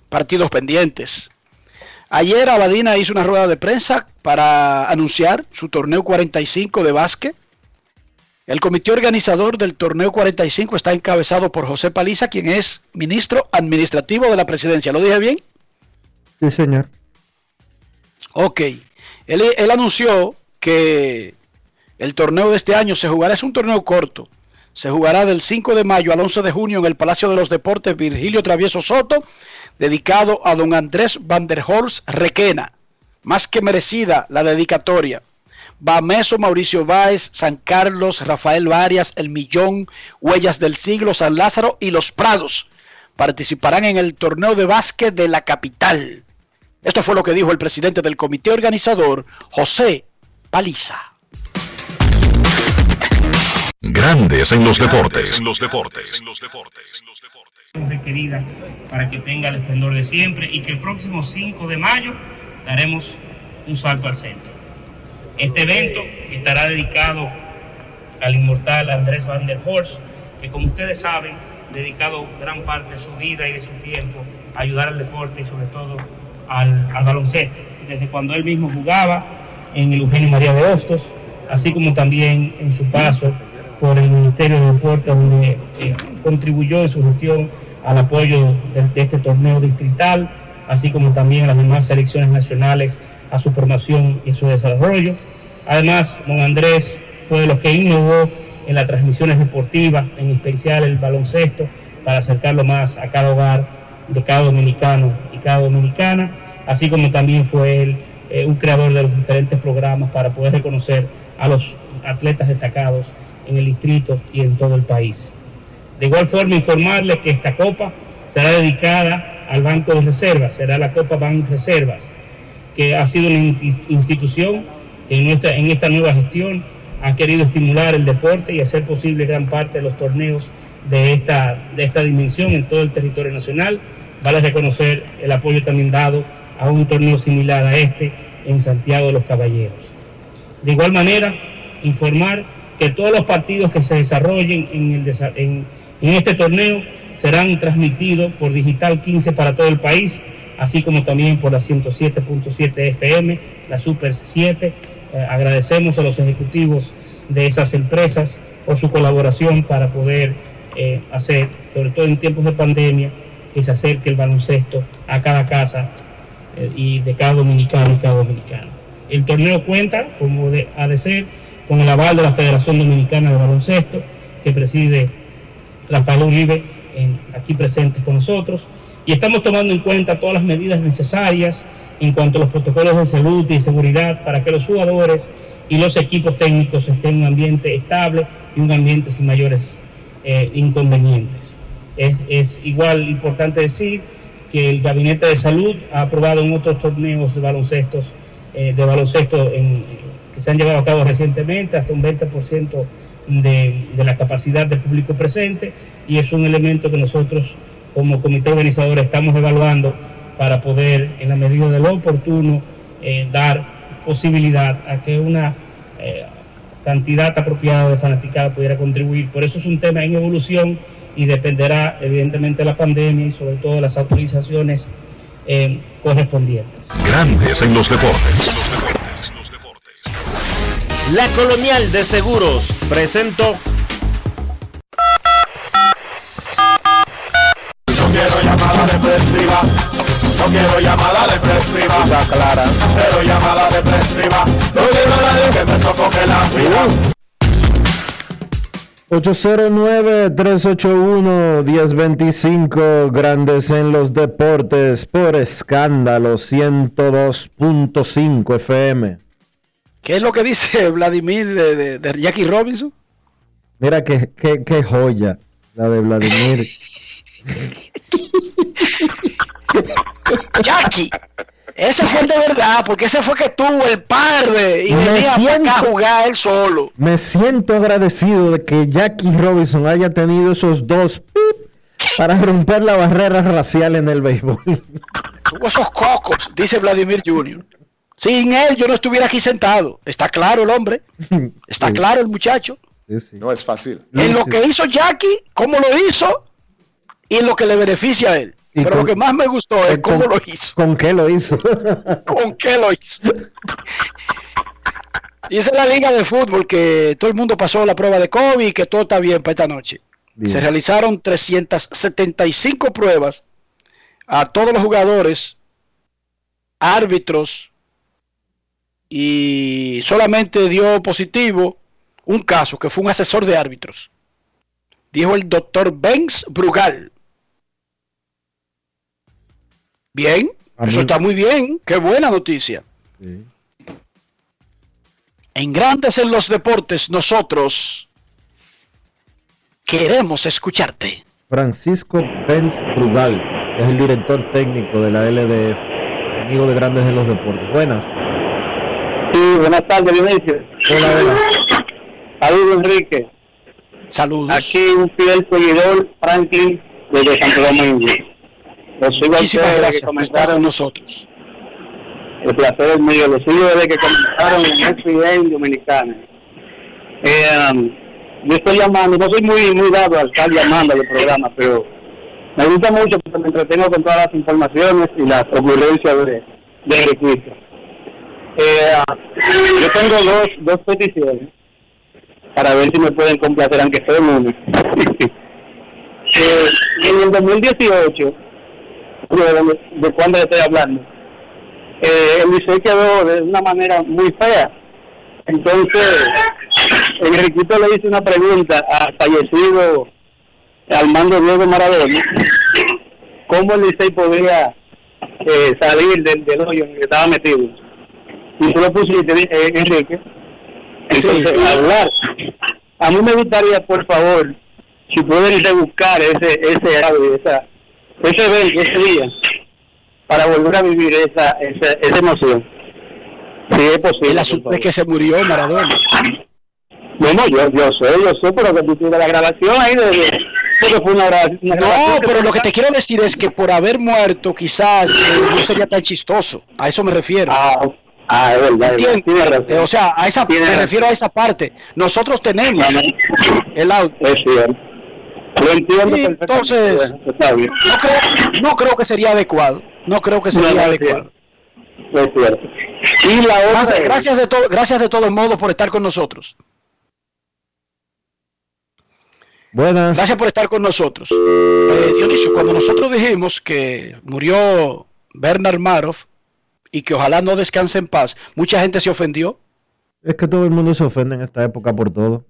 partidos pendientes. Ayer Abadina hizo una rueda de prensa para anunciar su torneo 45 de básquet el comité organizador del torneo 45 está encabezado por José Paliza, quien es ministro administrativo de la presidencia. ¿Lo dije bien? Sí, señor. Ok. Él, anunció que el torneo de este año se jugará, es un torneo corto, se jugará del 5 de mayo al 11 de junio en el Palacio de los Deportes Virgilio Travieso Soto, dedicado a don Andrés Van der Horst Requena. Más que merecida la dedicatoria. Bameso, Mauricio Báez, San Carlos, Rafael Varias, El Millón, Huellas del Siglo, San Lázaro y Los Prados participarán en el torneo de básquet de la capital. Esto fue lo que dijo el presidente del comité organizador, José Paliza. Grandes en los deportes. En los deportes. En los deportes. Requerida para que tenga el esplendor de siempre y que el próximo 5 de mayo daremos un salto al centro. Este evento estará dedicado al inmortal Andrés Van der Horst, que como ustedes saben, dedicado gran parte de su vida y de su tiempo a ayudar al deporte y sobre todo al, baloncesto, desde cuando él mismo jugaba en el Eugenio María de Hostos, así como también en su paso por el Ministerio de Deportes, donde eh, contribuyó en su gestión al apoyo de, de este torneo distrital, así como también a las demás selecciones nacionales a su formación y su desarrollo. Además, don Andrés fue de los que innovó en las transmisiones deportivas, en especial el baloncesto, para acercarlo más a cada hogar de cada dominicano y cada dominicana, así como también fue él eh, un creador de los diferentes programas para poder reconocer a los atletas destacados en el distrito y en todo el país. De igual forma, informarles que esta copa será dedicada al Banco de Reservas, será la Copa Banco Reservas, que ha sido una institución que en, nuestra, en esta nueva gestión ha querido estimular el deporte y hacer posible gran parte de los torneos de esta, de esta dimensión en todo el territorio nacional. Vale reconocer el apoyo también dado a un torneo similar a este en Santiago de los Caballeros. De igual manera, informar que todos los partidos que se desarrollen en, el, en, en este torneo serán transmitidos por Digital 15 para todo el país, así como también por la 107.7 FM, la Super 7 eh, agradecemos a los ejecutivos de esas empresas por su colaboración para poder eh, hacer, sobre todo en tiempos de pandemia, que se acerque el baloncesto a cada casa eh, y de cada dominicano y cada dominicano. El torneo cuenta, como ha de ser, con el aval de la Federación Dominicana de Baloncesto, que preside Rafael Uribe, aquí presente con nosotros, y estamos tomando en cuenta todas las medidas necesarias en cuanto a los protocolos de salud y seguridad para que los jugadores y los equipos técnicos estén en un ambiente estable y un ambiente sin mayores eh, inconvenientes. Es, igual importante decir que el Gabinete de Salud ha aprobado en otros torneos de baloncesto, eh, de baloncesto que se han llevado a cabo recientemente hasta un 20% de, de la capacidad del público presente y es un elemento que nosotros como comité organizador estamos evaluando para poder, en la medida de lo oportuno, eh, dar posibilidad a que una eh, cantidad apropiada de fanaticada pudiera contribuir. Por eso es un tema en evolución y dependerá evidentemente de la pandemia y sobre todo de las autorizaciones eh, correspondientes. Grandes en los deportes. La Colonial de Seguros presentó quiero llamada depresiva. clara. Cero llamada depresiva. No quiero nadie que me sofoque la vida. 809-381-1025, grandes en los deportes, por escándalo 102.5 FM. ¿Qué es lo que dice Vladimir de, de, Jackie Robinson? Mira qué, qué, qué joya la de Vladimir. Jackie, ese fue de verdad, porque ese fue que tuvo el par de y me venía siento, a jugar él solo. Me siento agradecido de que Jackie Robinson haya tenido esos dos para romper la barrera racial en el béisbol. Tuvo esos cocos, dice Vladimir Jr. Sin él yo no estuviera aquí sentado. Está claro el hombre. Está claro el muchacho. No es fácil. En lo que hizo Jackie, cómo lo hizo y en lo que le beneficia a él. Pero lo que más me gustó es cómo lo hizo. ¿Con qué lo hizo? ¿Con qué lo hizo? Y esa es la liga de fútbol que todo el mundo pasó la prueba de COVID y que todo está bien para esta noche. Se realizaron 375 pruebas a todos los jugadores, árbitros, y solamente dio positivo un caso que fue un asesor de árbitros. Dijo el doctor Benz Brugal. Bien, eso está muy bien. Qué buena noticia. En Grandes en los Deportes, nosotros queremos escucharte. Francisco Benz Brugal es el director técnico de la LDF, amigo de Grandes en los Deportes. Buenas. Sí, buenas tardes, Dionisio. Hola, hola. Saludos, Enrique. Saludos. Aquí un fiel seguidor, Franklin, desde Santo Domingo. Muchísimas gracias que comenzaron nosotros. El placer es mío. Lo sigo desde que comenzaron en ESPN Dominicana. Eh, yo estoy llamando, no soy muy muy dado al estar llamando a los programas, pero me gusta mucho porque me entretengo con todas las informaciones y las ocurrencias de, de Eh, yo tengo dos, dos peticiones para ver si me pueden complacer, aunque sea uno. eh, en el 2018 de, de cuándo estoy hablando. Eh, el Licey quedó de una manera muy fea. Entonces, Enriquito le hizo una pregunta al fallecido Armando Diego Maradona, cómo el Licey podía eh, salir del, del, hoyo en el que estaba metido. Y tú lo pusiste, eh, Enrique. Entonces, hablar. A mí me gustaría, por favor, si pueden buscar ese ese audio, esa, ese evento, ese día, para volver a vivir esa, esa, esa emoción. Si es posible. Es que se murió Maradona. No, no, yo, yo sé, yo sé, pero que tú tienes la grabación ahí de, de fue una, gra- una No, grabación pero lo que te quiero decir es que por haber muerto quizás eh, no sería tan chistoso. A eso me refiero. Ah, ah, es verdad, es. Eh, o sea, a esa, me refiero a esa parte. Nosotros tenemos el audio. Es cierto. Lo entiendo entonces, Bueno, está bien. No creo, no creo que sería adecuado. No creo que sería No, no, es adecuado. Es cierto. Y la otra Gracias, es- gracias de todo, gracias de todos modos por estar con nosotros. Buenas. Gracias por estar con nosotros. Eh, Dionisio, cuando nosotros dijimos que murió Bernard Maroff y que ojalá no descanse en paz, mucha gente se ofendió. Es que todo el mundo se ofende en esta época por todo.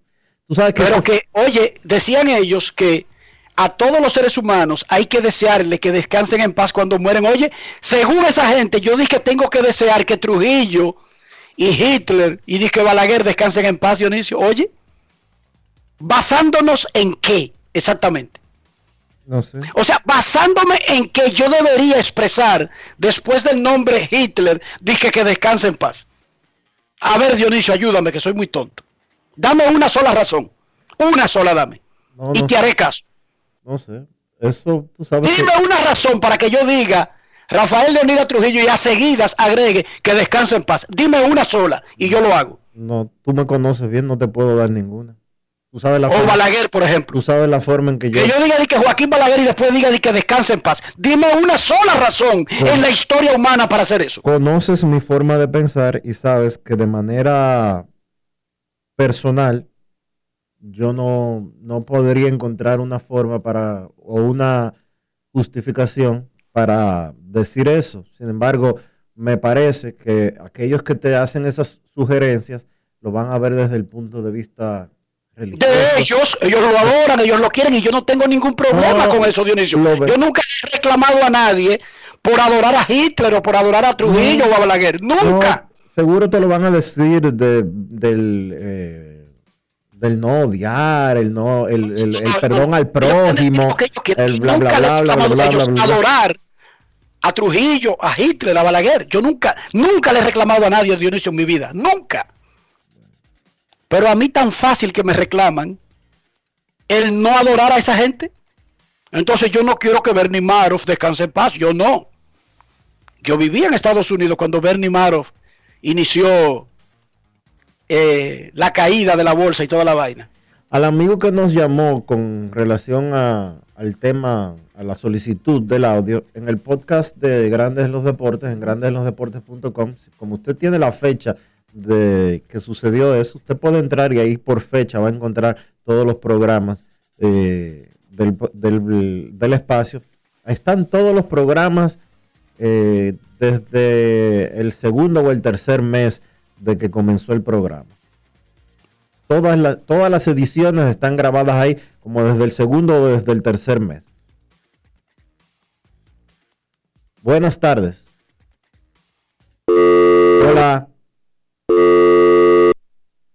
Tú sabes que Pero es- que, oye, decían ellos que a todos los seres humanos hay que desearle que descansen en paz cuando mueren. Oye, según esa gente, yo dije que tengo que desear que Trujillo y Hitler y dije que Balaguer descansen en paz, Dionisio. Oye, basándonos en qué exactamente. no sé. O sea, basándome en que yo debería expresar después del nombre Hitler, dije que descanse en paz. A ver, Dionisio, ayúdame, que soy muy tonto. Dame una sola razón. Una sola dame. No, y no te sé. haré caso. No sé. Eso, tú sabes que- Dime una razón para que yo diga Rafael Leonidas Trujillo y a seguidas agregue que descanse en paz. Dime una sola y yo lo hago. No, tú me conoces bien, no te puedo dar ninguna. Tú sabes la O forma, Balaguer, por ejemplo. tú sabes la forma en que yo, Que yo diga di que Joaquín Balaguer y después diga di que descanse en paz. Dime una sola razón en la historia humana para hacer eso. conoces mi forma de pensar y sabes que de manera personal yo no, no podría encontrar una forma para o una justificación para decir eso. Sin embargo, me parece que aquellos que te hacen esas sugerencias lo van a ver desde el punto de vista religioso. De ellos, ellos lo adoran, ellos lo quieren y yo no tengo ningún problema No, con eso, Dionisio. Yo nunca he reclamado a nadie por adorar a Hitler o por adorar a Trujillo o a Balaguer. Nunca. Seguro te lo van a decir de- del, eh, del no odiar, el no, el, el- el perdón al prójimo, el bla bla bla bla bla bla a bla a Trujillo, a Hitler, a Balaguer. Yo nunca, nunca le he reclamado a nadie, Dionisio, en mi vida. Nunca. Pero a mí tan fácil que me reclaman el no adorar a esa gente. Entonces yo no quiero que Bernie Madoff descanse en paz. Yo no. Yo vivía en Estados Unidos cuando Bernie Madoff inició eh, la caída de la bolsa y toda la vaina. Al amigo que nos llamó con relación al tema, a la solicitud del audio, en el podcast de Grandes los Deportes, en grandesenlosdeportes.com, como usted tiene la fecha de que sucedió eso, usted puede entrar y ahí por fecha va a encontrar todos los programas eh, del, del- del espacio. Están todos los programas eh, desde el segundo o el tercer mes de que comenzó el programa. Todas, las todas las ediciones están grabadas ahí como desde el segundo o desde el tercer mes. Buenas tardes. Hola.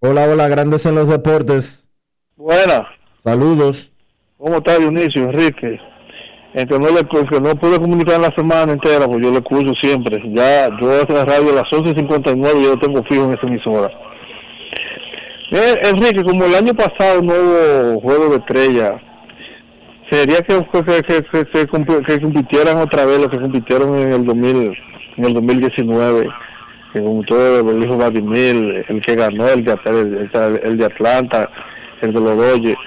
Hola, hola, grandes en los deportes. Buenas, Saludos. ¿cómo está Dionisio, Enrique? Entre no, le, que no pude comunicar en la semana entera, pues yo le escucho siempre. Ya, yo hago la radio a las 11.59 y yo lo tengo fijo en esa emisora. Eh, Enrique, como el año pasado no hubo juego de estrella, sería que, que, que, que, que comp- que compitieran otra vez los que compitieron en el 2000, en el 2019, que como todo el hijo Vladimir, el que ganó, el de, el, el- de Atlanta, el de los Dodgers,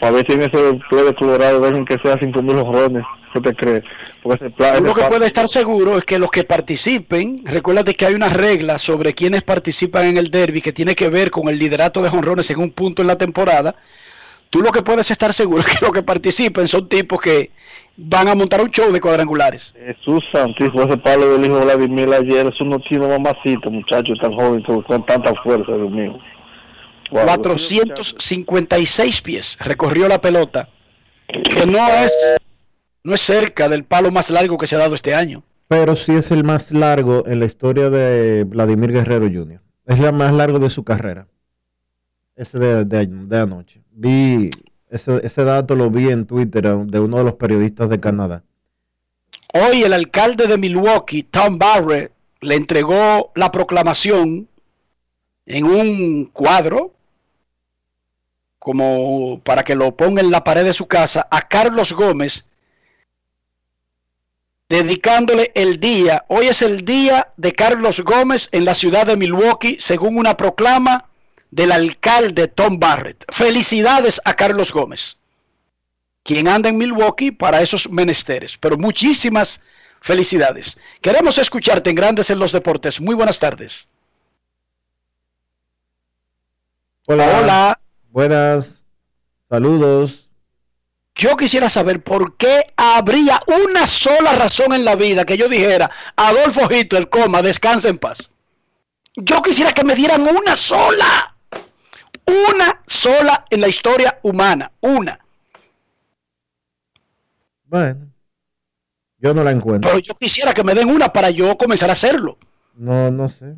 para ver si en ese play de Colorado dejen que sea 5 mil jorrones, ¿qué te crees? Porque ese plan, que puede estar seguro es que los que participen, recuérdate que hay una regla sobre quienes participan en el derby que tiene que ver con el liderato de jonrones en un punto en la temporada. Tú lo que puedes estar seguro es que los que participen son tipos que van a montar un show de cuadrangulares. Jesús santísimo, ese palo del hijo de Vladimir ayer, eso no tiene mamacita, muchacho tan joven, con, con tanta fuerza, Dios mío. Wow. 456 pies recorrió la pelota, que no es, no es cerca del palo más largo que se ha dado este año. Pero sí es el más largo en la historia de Vladimir Guerrero Jr. Es el más largo de su carrera. Ese de, de- de anoche. Vi Ese, ese dato lo vi en Twitter de uno de los periodistas de Canadá. Hoy el alcalde de Milwaukee, Tom Barrett, le entregó la proclamación en un cuadro como para que lo ponga en la pared de su casa a Carlos Gómez, dedicándole el día. Hoy es el día de Carlos Gómez en la ciudad de Milwaukee, según una proclama del alcalde Tom Barrett. Felicidades a Carlos Gómez, quien anda en Milwaukee para esos menesteres. Pero muchísimas felicidades. Queremos escucharte en Grandes en los Deportes. Muy buenas tardes. Hola. Hola. Buenas. Saludos. Yo quisiera saber por qué habría una sola razón en la vida que yo dijera, Adolfo Hitler, coma, descansa en paz. Yo quisiera que me dieran una sola. Una sola en la historia humana. Una. Bueno. Yo no la encuentro. Pero yo quisiera que me den una para yo comenzar a hacerlo. No, no sé.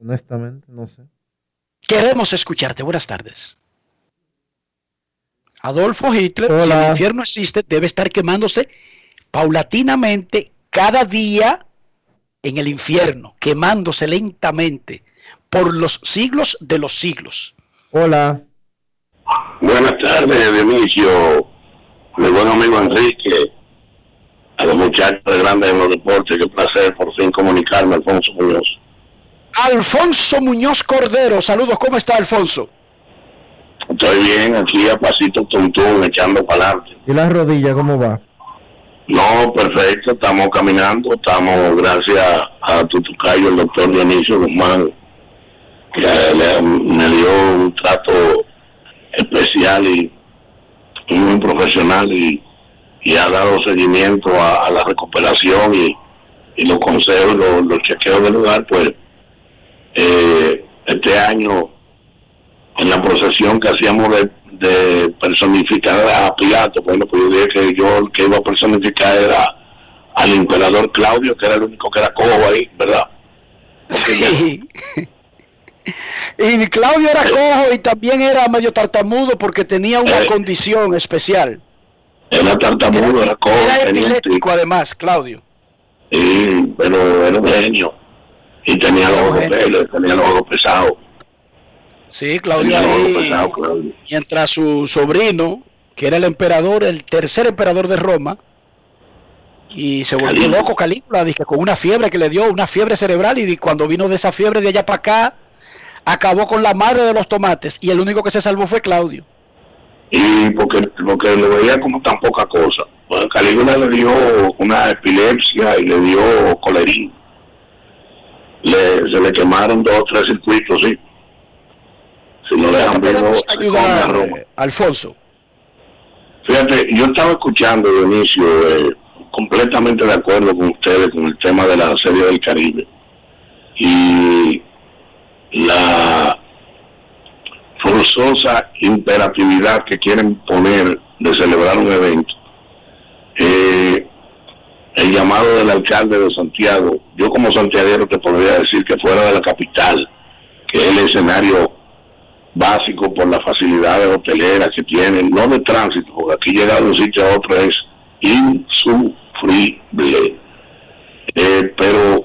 Honestamente, no sé. Queremos escucharte. Buenas tardes. Adolfo Hitler, si el infierno existe, debe estar quemándose paulatinamente cada día en el infierno, quemándose lentamente por los siglos de los siglos. Hola. Buenas tardes, Dionisio, mi buen amigo Enrique, a los muchachos de Grandes en los Deportes, qué placer por fin comunicarme, Alfonso Muñoz. Alfonso Muñoz Cordero, saludos, ¿cómo está Alfonso? Estoy bien, aquí a pasito tuntún, echando para adelante. ¿Y la rodilla cómo va? No, perfecto, estamos caminando, estamos gracias a tu tucayo, el doctor Dionisio Guzmán, que le- me dio un trato especial y muy profesional y, y ha dado seguimiento a, a la recuperación y, y los consejos, los, los chequeos del lugar, pues eh, este año en la procesión que hacíamos de, de personificar a Pilato, bueno, pues yo dije que yo el que iba a personificar era al emperador Claudio, que era el único que era cojo ahí, ¿verdad? Sí. Y Claudio era cojo y también era medio tartamudo porque tenía una condición especial. Era tartamudo, era cojo, Era epiléptico además, Claudio. Sí, pero era un genio. Y tenía los ojos verdes, tenía los ojos pesados. Sí, Claudio ahí, Claudio. mientras su sobrino, que era el emperador, el tercer emperador de Roma, y se volvió loco Calígula, dije, con una fiebre que le dio, una fiebre cerebral, y cuando vino de esa fiebre de allá para acá, acabó con la madre de los tomates, y el único que se salvó fue Claudio. Y porque, porque lo veía como tan poca cosa. Calígula le dio una epilepsia y le dio colerín. Le, se le quemaron dos o tres circuitos, sí. Si no dejan vivo, se come a Roma. Alfonso. Fíjate, yo estaba escuchando, Dionisio, eh, completamente de acuerdo con ustedes con el tema de la Serie del Caribe. Y la forzosa imperatividad que quieren poner de celebrar un evento. Eh, el llamado del alcalde de Santiago, yo como santiaguero te podría decir que fuera de la capital, que es el escenario básico por las facilidades hoteleras que tienen, no de tránsito, porque aquí llegar de un sitio a otro es insufrible. Eh, pero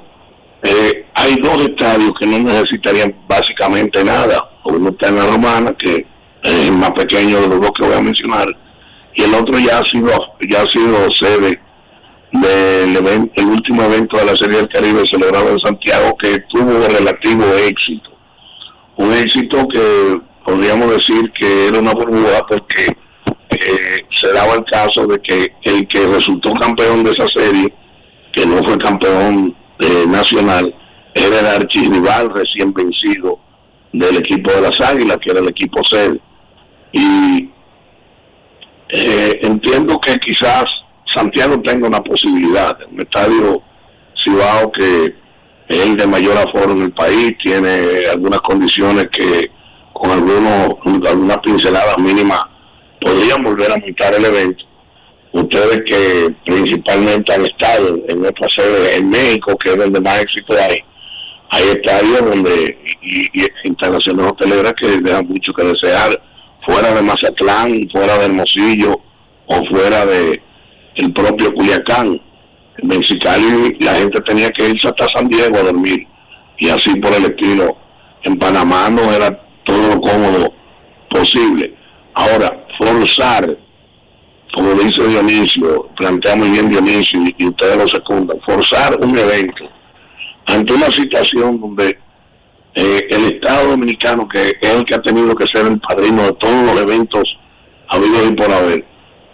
eh, hay dos estadios que no necesitarían básicamente nada. Uno está en la Romana, que es el más pequeño de los dos que voy a mencionar, y el otro ya ha sido, ya ha sido sede del evento, el último evento de la Serie del Caribe celebrado en Santiago, que tuvo relativo éxito. Un éxito que podríamos decir que era una burbuja porque eh, se daba el caso de que el que resultó campeón de esa serie, que no fue campeón eh, nacional, era el archirrival recién vencido del equipo de las Águilas, que era el equipo sede. Y eh, entiendo que quizás Santiago tenga una posibilidad, un estadio Cibao que el de mayor aforo en el país, tiene algunas condiciones que con algunos, algunas pinceladas mínimas podrían volver a montar el evento. Ustedes que principalmente han estado en nuestra sede en México, que es donde más éxito hay, hay estadios donde y, instalaciones hoteleras que dejan mucho que desear, fuera de Mazatlán, fuera de Hermosillo o fuera de el propio Culiacán. Mexicali la gente tenía que irse hasta San Diego a dormir y así por el estilo. En Panamá no era todo lo cómodo posible. Ahora, forzar, como dice Dionisio, plantea muy bien Dionisio y, ustedes lo secundan, forzar un evento ante una situación donde eh, el Estado Dominicano, que es el que ha tenido que ser el padrino de todos los eventos habidos y por haber,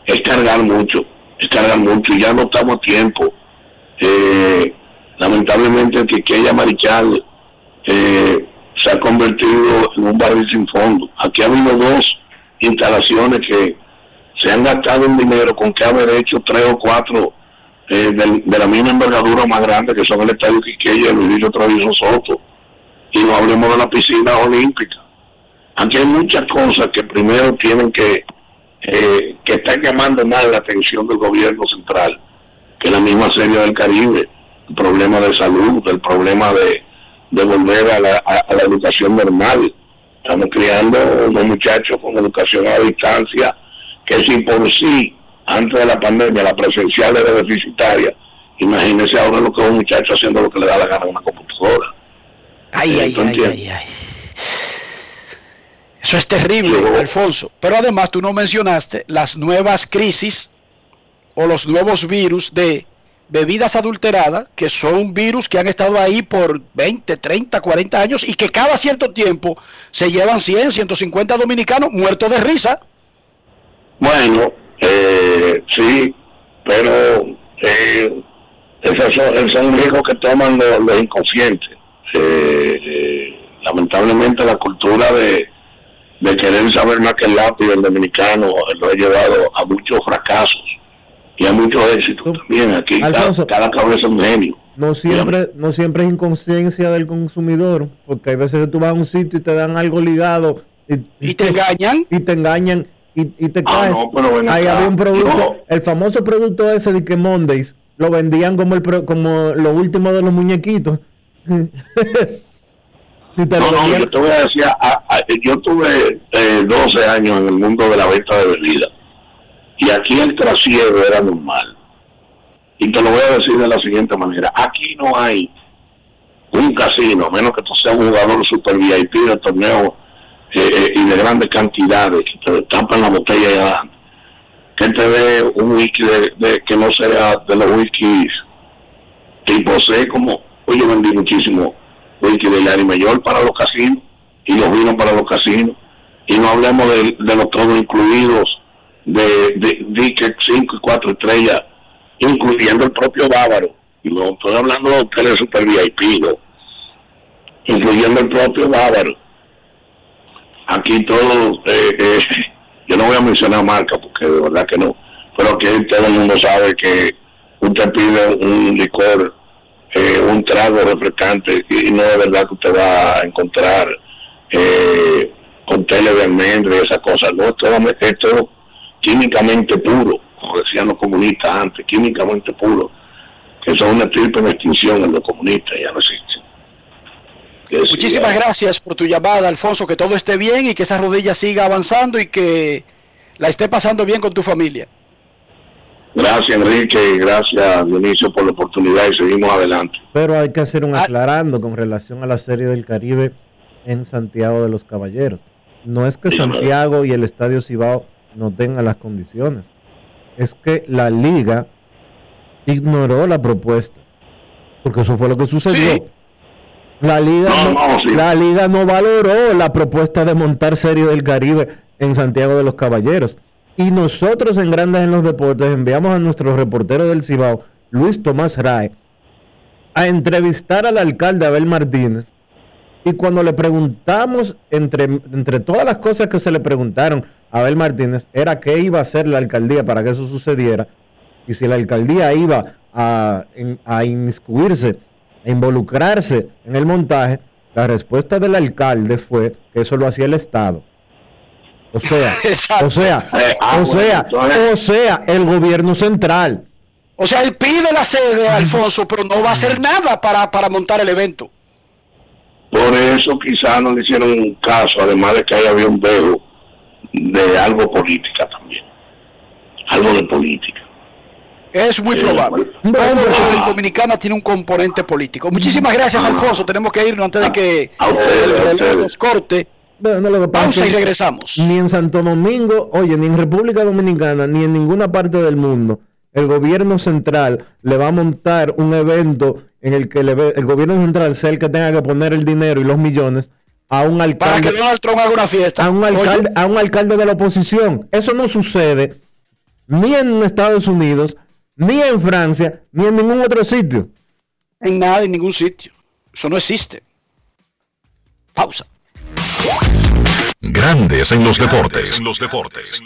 es cargar mucho, es cargar mucho y ya no estamos a tiempo. Eh, lamentablemente que aquella Marichal eh, se ha convertido en un barril sin fondo. Aquí ha habido dos instalaciones que se han gastado un dinero con que haber hecho tres o cuatro eh, de, la misma envergadura más grande que son el Estadio Quiqueya el Luis Travieso Soto. Y no hablemos de la piscina olímpica. Aquí hay muchas cosas que primero tienen que, eh, que están llamando más la atención del gobierno central que la misma serie del Caribe. El problema de salud, el problema de, de volver a la, a, la educación normal. Estamos criando unos muchachos con educación a distancia que si por sí, antes de la pandemia, la presencial era deficitaria, imagínese ahora lo que un muchacho haciendo lo que le da la gana a una computadora. Ay, ay, ay, ay, ay, Eso es terrible, Alfonso. Pero además tú no mencionaste las nuevas crisis o los nuevos virus de bebidas adulteradas, que son virus que han estado ahí por 20, 30, 40 años y que cada cierto tiempo se llevan 100, 150 dominicanos muertos de risa. Bueno, eh, sí, pero eh, esos, son, riesgos que toman los, inconscientes. Eh, eh, lamentablemente la cultura de, de querer saber más que el lápiz del dominicano lo ha llevado a muchos fracasos y hay mucho éxito también aquí. cada, cabeza es un genio. No siempre, no siempre es inconsciencia del consumidor, porque hay veces que tú vas a un sitio y te dan algo ligado y, te, engañan. Y te engañan y, te ah, caes. Ahí había un producto, el famoso producto ese de que Mondays lo vendían como el como lo último de los muñequitos. no, no, yo te voy a decir, yo tuve 12 eh, años en el mundo de la venta de bebidas y aquí el trasiego era normal. Y te lo voy a decir de la siguiente manera. Aquí no hay un casino, menos que tú seas un jugador super VIP de torneo eh, eh, y de grandes cantidades, que te tapan la botella ya, que te dé un whisky de, que no sea de los whiskies tipo C, como hoy yo vendí muchísimo whisky de Yari Mayor para los casinos y los vinos para los casinos. Y no hablemos de, los todos incluidos de, de, de 5 y 4 estrellas, incluyendo el propio Bávaro. Y no estoy hablando de hoteles super VIP, ¿no? incluyendo el propio Bávaro. Aquí todo, eh, eh, yo no voy a mencionar marca porque de verdad que no, pero aquí todo el mundo sabe que usted pide un licor, eh, un trago refrescante y no es verdad que usted va a encontrar eh, tele de almendra y esas cosas. No, esto, esto químicamente puro, como decían los comunistas antes, químicamente puro, que son una triple en extinción en los comunistas, ya no existen. Muchísimas gracias por tu llamada, Alfonso, que todo esté bien y que esa rodilla siga avanzando y que la esté pasando bien con tu familia. Gracias, Enrique, y gracias, Dionisio, por la oportunidad y seguimos adelante. Pero hay que hacer un ah. aclarando con relación a la Serie del Caribe en Santiago de los Caballeros. No es que Santiago y el Estadio Cibao no tenga las condiciones. Es que la liga ignoró la propuesta. Porque eso fue lo que sucedió. La liga no, la liga no valoró la propuesta de montar Serie del Caribe en Santiago de los Caballeros. Y nosotros en Grandes en los Deportes enviamos a nuestro reportero del Cibao, Luis Tomás Rae, a entrevistar al alcalde Abel Martínez. Y cuando le preguntamos, entre, entre todas las cosas que se le preguntaron, Abel Martínez era qué iba a hacer la alcaldía para que eso sucediera y si la alcaldía iba a, a inmiscuirse, a involucrarse en el montaje, la respuesta del alcalde fue que eso lo hacía el Estado. O sea, o sea, ah, o sea, o sea, el gobierno central. O sea, él pide la sede, Alfonso, pero no va a hacer nada para, para montar el evento. Por eso quizás no le hicieron caso, además de que ahí había un dedo de algo política también. Algo de política. Es muy probable. Todo en Dominicana tiene un componente político. Muchísimas gracias, Alfonso. Tenemos que irnos antes de que el nos corte. Pausa y regresamos. Ni en Santo Domingo, oye, ni en República Dominicana, ni en ninguna parte del mundo, el gobierno central le va a montar un evento en el que el gobierno central sea el que tenga que poner el dinero y los millones a un alcalde. Para que Donald Trump haga una fiesta. A un alcalde, a un alcalde de la oposición. Eso no sucede ni en Estados Unidos, ni en Francia, ni en ningún otro sitio. En nada, en ningún sitio. Eso no existe. Pausa. Grandes en los deportes. En los deportes. En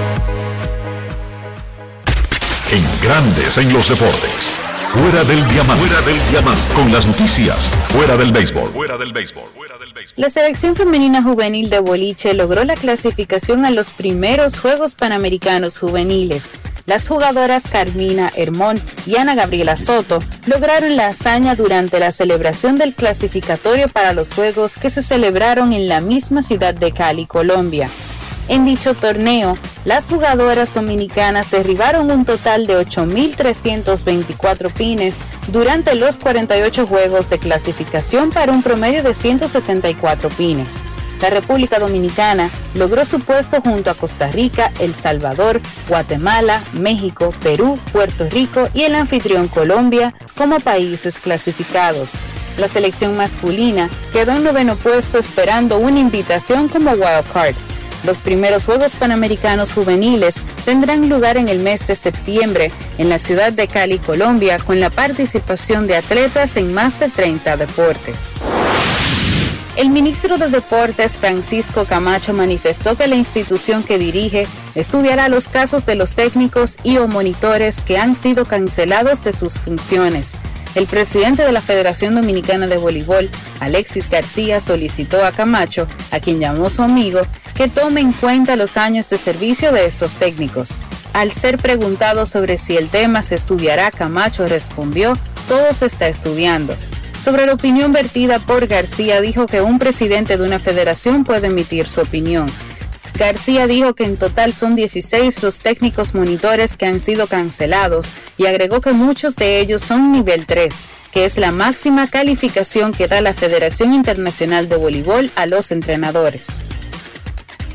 En Grandes en los Deportes. Fuera del diamante. Fuera del diamante. Con las noticias. Fuera del béisbol. Fuera del béisbol. La selección femenina juvenil de boliche logró la clasificación a los primeros Juegos Panamericanos Juveniles. Las jugadoras Carmina Hermón y Ana Gabriela Soto lograron la hazaña durante la celebración del clasificatorio para los Juegos que se celebraron en la misma ciudad de Cali, Colombia. En dicho torneo, las jugadoras dominicanas derribaron un total de 8.324 pines durante los 48 juegos de clasificación para un promedio de 174 pines. La República Dominicana logró su puesto junto a Costa Rica, El Salvador, Guatemala, México, Perú, Puerto Rico y el anfitrión Colombia como países clasificados. La selección masculina quedó en noveno puesto esperando una invitación como wildcard los primeros Juegos Panamericanos Juveniles tendrán lugar en el mes de septiembre en la ciudad de Cali, Colombia, con la participación de atletas en más de 30 deportes. El ministro de Deportes, Francisco Camacho, manifestó que la institución que dirige estudiará los casos de los técnicos y o monitores que han sido cancelados de sus funciones el presidente de la Federación Dominicana de Voleibol, Alexis García, solicitó a Camacho, a quien llamó su amigo, que tome en cuenta los años de servicio de estos técnicos. Al ser preguntado sobre si el tema se estudiará, Camacho respondió, todo se está estudiando. Sobre la opinión vertida por García, dijo que un presidente de una federación puede emitir su opinión, García dijo que en total son 16 los técnicos monitores que han sido cancelados y agregó que muchos de ellos son nivel 3, que es la máxima calificación que da la Federación Internacional de Voleibol a los entrenadores.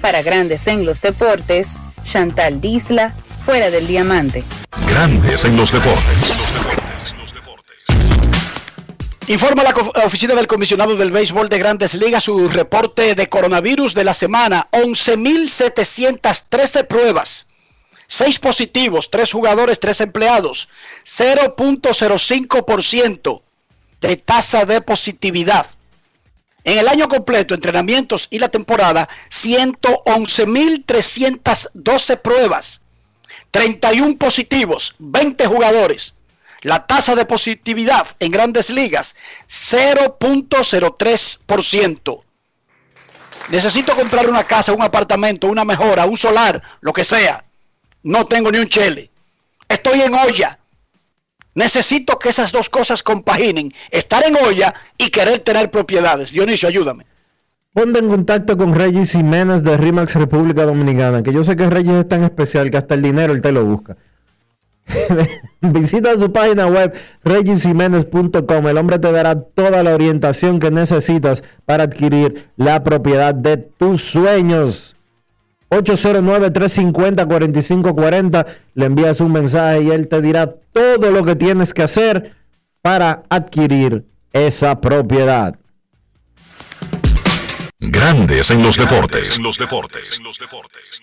Para Grandes en los Deportes, Chantal Disla, fuera del diamante. Grandes en los deportes. Informa la oficina del comisionado del béisbol de grandes ligas su reporte de coronavirus de la semana. 11.713 pruebas. 6 positivos, 3 jugadores, 3 empleados. 0.05% de tasa de positividad. En el año completo, entrenamientos y la temporada, 111.312 pruebas. 31 positivos, 20 jugadores, la tasa de positividad en grandes ligas, 0.03%. Necesito comprar una casa, un apartamento, una mejora, un solar, lo que sea. No tengo ni un chele. Estoy en olla. Necesito que esas dos cosas compaginen, estar en olla y querer tener propiedades. Dionisio, ayúdame. Ponte en contacto con Regis Jiménez de RIMAX República Dominicana, que yo sé que Regis es tan especial que hasta el dinero él te lo busca. Visita su página web regisjiménez.com. El hombre te dará toda la orientación que necesitas para adquirir la propiedad de tus sueños. 809-350-4540. Le envías un mensaje y él te dirá todo lo que tienes que hacer para adquirir esa propiedad. Grandes en los deportes. En los deportes. En los deportes.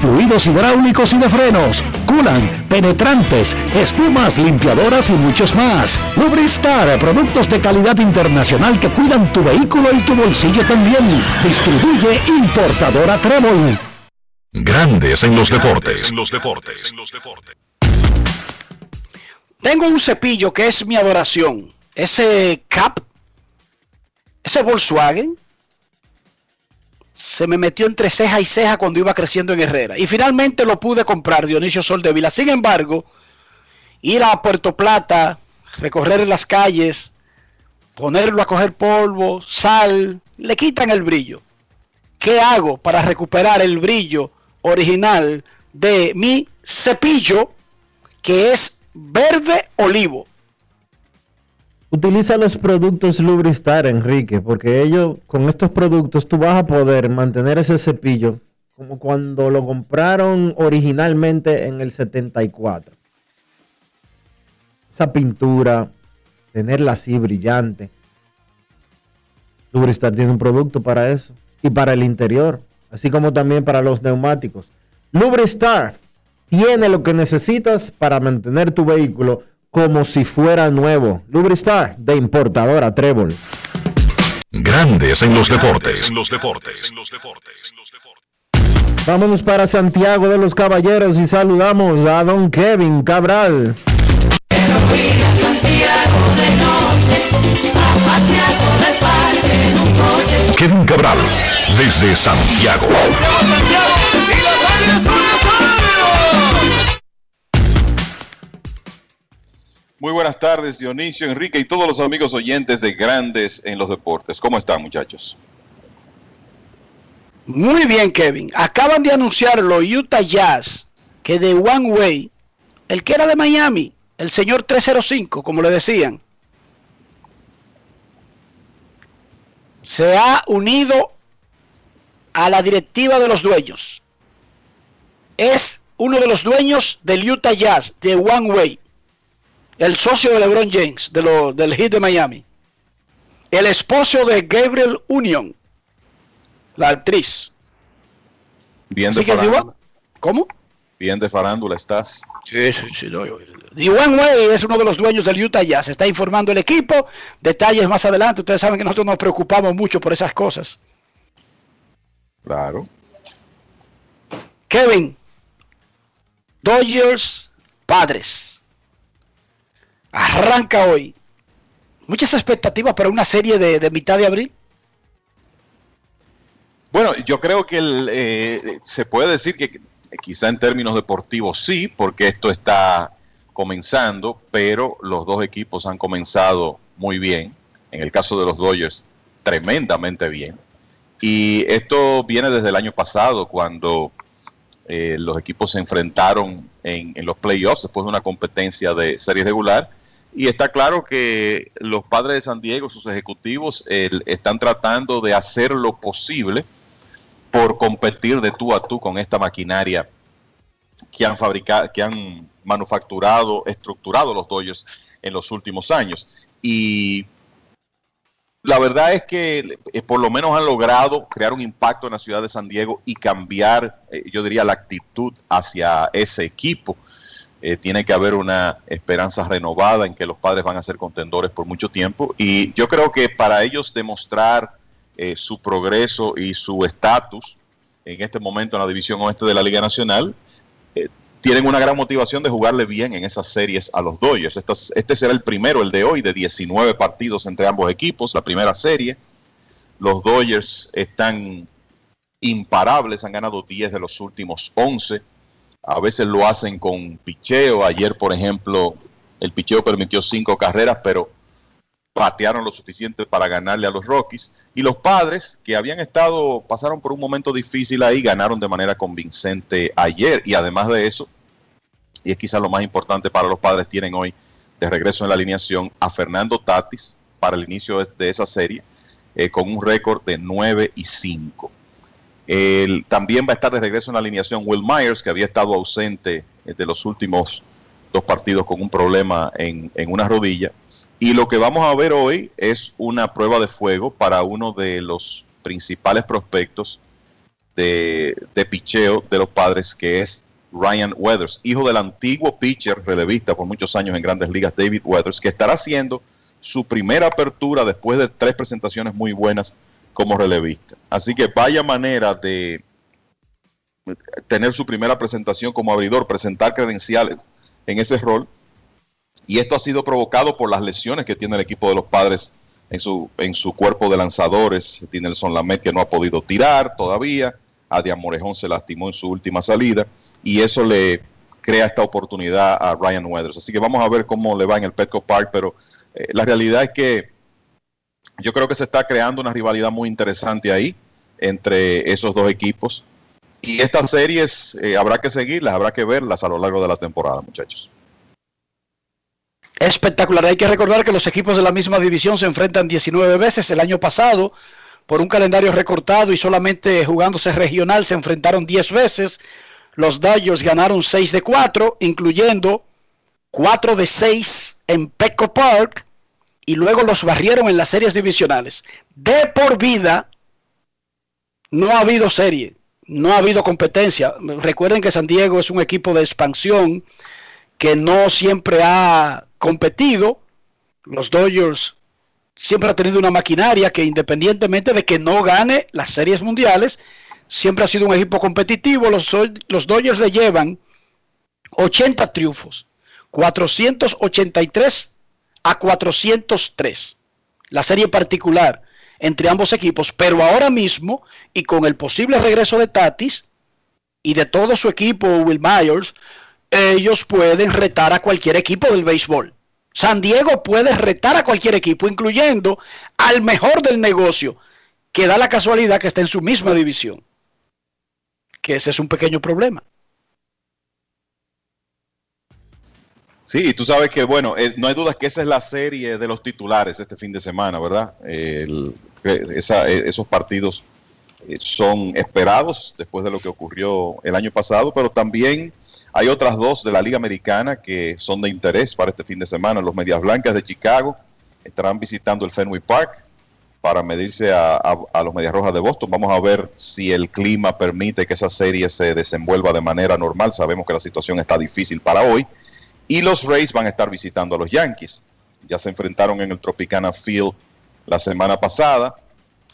fluidos hidráulicos y de frenos, culan, penetrantes, espumas, limpiadoras y muchos más. Lubristar, productos de calidad internacional que cuidan tu vehículo y tu bolsillo también. Distribuye importadora Trébol. Grandes en los deportes. En los deportes. Tengo un cepillo que es mi adoración. Ese Cap, ese Volkswagen, se me metió entre ceja y ceja cuando iba creciendo en Herrera. Y finalmente lo pude comprar, Dionisio Soldevila. Sin embargo, ir a Puerto Plata, recorrer las calles, ponerlo a coger polvo, sal, le quitan el brillo. ¿Qué hago para recuperar el brillo original de mi cepillo que es verde olivo? Utiliza los productos Lubristar, Enrique, porque ellos, con estos productos, tú vas a poder mantener ese cepillo como cuando lo compraron originalmente en el 74. Esa pintura, tenerla así brillante. Lubristar tiene un producto para eso. Y para el interior, así como también para los neumáticos. Lubristar tiene lo que necesitas para mantener tu vehículo como si fuera nuevo. Lubristar de importadora Trébol. Grandes en los deportes. En los deportes. Vámonos para Santiago de los Caballeros y saludamos a don Kevin Cabral. Kevin Cabral, desde Santiago. Muy buenas tardes, Dionisio, Enrique y todos los amigos oyentes de Grandes en los Deportes. ¿Cómo están, muchachos? Muy bien, Kevin. Acaban de anunciar los Utah Jazz que de One Way, el que era de Miami, el señor 305, como le decían, se ha unido a la directiva de los dueños. Es uno de los dueños del Utah Jazz, de One Way el socio de LeBron James, de lo, del Heat de Miami, el esposo de Gabriel Union, la actriz. Bien de farándula. ¿Cómo? Bien de farándula estás. Sí, sí, sí. No, Way es uno de los dueños del Utah Jazz. Se está informando el equipo. Detalles más adelante. Ustedes saben que nosotros nos preocupamos mucho por esas cosas. Claro. Kevin. Dodgers, padres. Arranca hoy. Muchas expectativas para una serie de, mitad de abril. Bueno, yo creo que eh, se puede decir que quizá en términos deportivos sí, porque esto está comenzando, pero los dos equipos han comenzado muy bien. En el caso de los Dodgers, tremendamente bien. Y esto viene desde el año pasado, cuando eh, los equipos se enfrentaron en, los playoffs después de una competencia de serie regular. Y está claro que los padres de San Diego, sus ejecutivos, están tratando de hacer lo posible por competir de tú a tú con esta maquinaria que han fabricado, que han manufacturado, estructurado los Dodgers en los últimos años. Y la verdad es que eh, por lo menos han logrado crear un impacto en la ciudad de San Diego y cambiar, eh, yo diría, la actitud hacia ese equipo. Eh, tiene que haber una esperanza renovada en que los padres van a ser contendores por mucho tiempo. Y yo creo que para ellos demostrar su progreso y su estatus en este momento en la división oeste de la Liga Nacional, tienen una gran motivación de jugarle bien en esas series a los Dodgers. Este, será el primero, el de hoy, de 19 partidos entre ambos equipos, la primera serie. Los Dodgers están imparables, han ganado 10 de los últimos 11. A veces lo hacen con picheo. Ayer, por ejemplo, el picheo permitió 5 carreras, pero patearon lo suficiente para ganarle a los Rockies. Y los padres, que habían estado, pasaron por un momento difícil ahí, ganaron de manera convincente ayer. Y además de eso, y es quizás lo más importante para los padres, tienen hoy de regreso en la alineación a Fernando Tatis para el inicio de esa serie, eh, con un récord de 9 y 5. también va a estar de regreso en la alineación Will Myers, que había estado ausente eh, de los últimos dos partidos con un problema en, una rodilla. Y lo que vamos a ver hoy es una prueba de fuego para uno de los principales prospectos de, de picheo de los padres, que es Ryan Weathers, hijo del antiguo pitcher relevista por muchos años en grandes ligas, David Weathers, que estará haciendo su primera apertura después de tres presentaciones muy buenas como relevista. Así que vaya manera de tener su primera presentación como abridor, presentar credenciales en ese rol. Y esto ha sido provocado por las lesiones que tiene el equipo de los padres en su, en su cuerpo de lanzadores. Tiene el Son Lamet que no ha podido tirar todavía. Adián Morejón se lastimó en su última salida y eso le crea esta oportunidad a Ryan Weathers. Así que vamos a ver cómo le va en el Petco Park, pero eh, la realidad es que yo creo que se está creando una rivalidad muy interesante ahí entre esos dos equipos. Y estas series eh, habrá que seguirlas, habrá que verlas a lo largo de la temporada, muchachos. Espectacular. Hay que recordar que los equipos de la misma división se enfrentan 19 veces. El año pasado por un calendario recortado y solamente jugándose regional se enfrentaron 10 veces. Los Dodgers ganaron 6 de 4, incluyendo 4 de 6 en Petco Park y luego los barrieron en las series divisionales. De por vida no ha habido serie, no ha habido competencia. Recuerden que San Diego es un equipo de expansión que no siempre ha competido. Los Dodgers siempre ha tenido una maquinaria que independientemente de que no gane las series mundiales, siempre ha sido un equipo competitivo. Los, los Dodgers le llevan 80 triunfos, 483 a 403. La serie particular entre ambos equipos, pero ahora mismo y con el posible regreso de Tatis y de todo su equipo, Will Myers, ellos pueden retar a cualquier equipo del béisbol. San Diego puede retar a cualquier equipo, incluyendo al mejor del negocio, que da la casualidad que está en su misma división. Que ese es un pequeño problema. Sí, y tú sabes que, bueno, eh, no hay dudas que esa es la serie de los titulares este fin de semana, ¿verdad? Eh, esos partidos eh, son esperados después de lo que ocurrió el año pasado, pero también hay otras dos de la Liga Americana que son de interés para este fin de semana. Los Medias Blancas de Chicago estarán visitando el Fenway Park para medirse a, los Medias Rojas de Boston. Vamos a ver si el clima permite que esa serie se desenvuelva de manera normal. Sabemos que la situación está difícil para hoy. Y los Rays van a estar visitando a los Yankees. Ya se enfrentaron en el Tropicana Field la semana pasada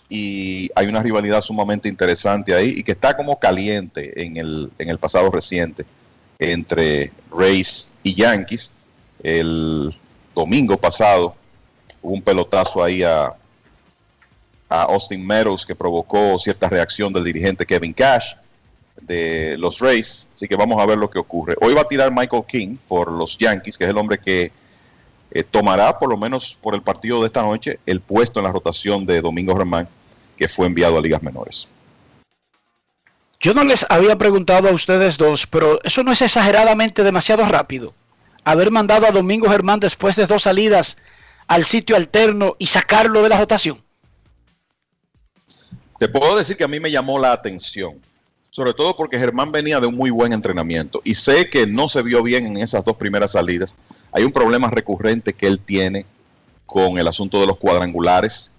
y hay una rivalidad sumamente interesante ahí y que está como caliente en el, en el pasado reciente entre Rays y Yankees. El domingo pasado hubo un pelotazo ahí a, Austin Meadows que provocó cierta reacción del dirigente Kevin Cash de los Rays. Así que vamos a ver lo que ocurre. Hoy va a tirar Michael King por los Yankees, que es el hombre que eh, tomará, por lo menos por el partido de esta noche, el puesto en la rotación de Domingo Germán, que fue enviado a ligas menores. Yo no les había preguntado a ustedes dos, pero eso no es exageradamente demasiado rápido. Haber mandado a Domingo Germán después de dos salidas al sitio alterno y sacarlo de la rotación. Te puedo decir que a mí me llamó la atención sobre todo porque Germán venía de un muy buen entrenamiento y sé que no se vio bien en esas dos primeras salidas. Hay un problema recurrente que él tiene con el asunto de los cuadrangulares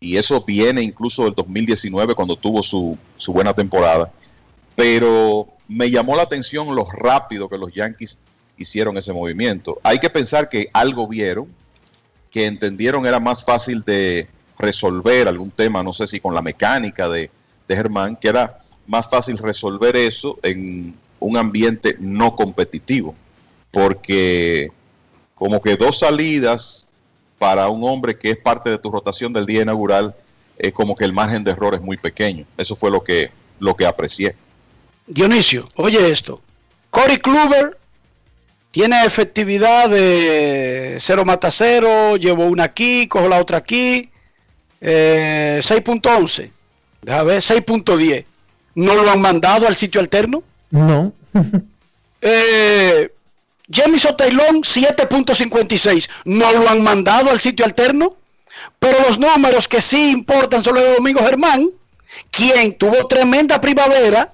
y eso viene incluso del 2019 cuando tuvo su, su buena temporada. Pero me llamó la atención lo rápido que los Yankees hicieron ese movimiento. Hay que pensar que algo vieron, que entendieron era más fácil de resolver algún tema, no sé si con la mecánica de, de Germán, que era más fácil resolver eso en un ambiente no competitivo, porque como que dos salidas para un hombre que es parte de tu rotación del día inaugural, es como que el margen de error es muy pequeño. Eso fue lo que, lo que aprecié. Dionisio, oye esto. Cory Kluber tiene efectividad de 0 mata 0, llevo una aquí, cojo la otra aquí, eh, 6.11, déjame ver, 6.10. ¿No lo han mandado al sitio alterno? No. eh, Jamison Taylor 7.56. ¿No lo han mandado al sitio alterno? Pero los números que sí importan son los de Domingo Germán, quien tuvo tremenda primavera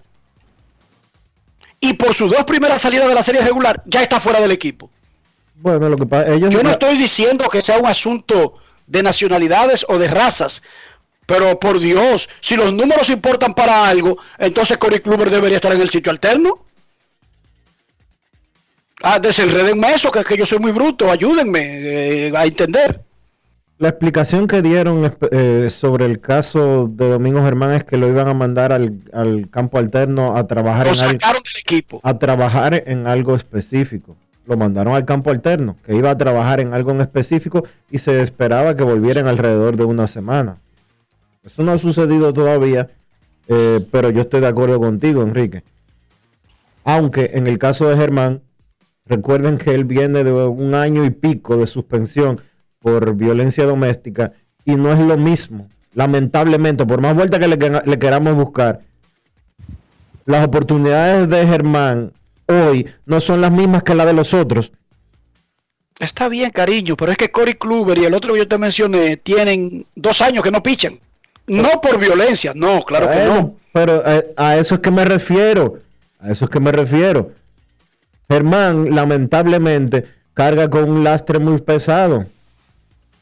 y por sus dos primeras salidas de la serie regular ya está fuera del equipo. Bueno, lo que pasa, ellos Yo no estoy diciendo que sea un asunto de nacionalidades o de razas, pero por Dios, si los números importan para algo, entonces Cory Kluber debería estar en el sitio alterno. Ah, desenredenme eso, que es que yo soy muy bruto, ayúdenme eh, a entender. La explicación que dieron eh, sobre el caso de Domingo Germán es que lo iban a mandar al, campo alterno a trabajar en algo, equipo. a trabajar en algo específico. Lo mandaron al campo alterno, que iba a trabajar en algo en específico y se esperaba que volvieran alrededor de una semana. Eso no ha sucedido todavía, eh, pero yo estoy de acuerdo contigo, Enrique. Aunque en el caso de Germán, recuerden que él viene de un año y pico de suspensión por violencia doméstica y no es lo mismo. Lamentablemente, por más vuelta que le, queramos buscar, las oportunidades de Germán hoy no son las mismas que las de los otros. Está bien, cariño, pero es que Cory Kluber y el otro que yo te mencioné tienen dos años que no pichan. No por violencia, no, claro que no. Pero eh, a eso es que me refiero. A eso es que me refiero. Germán, lamentablemente, carga con un lastre muy pesado.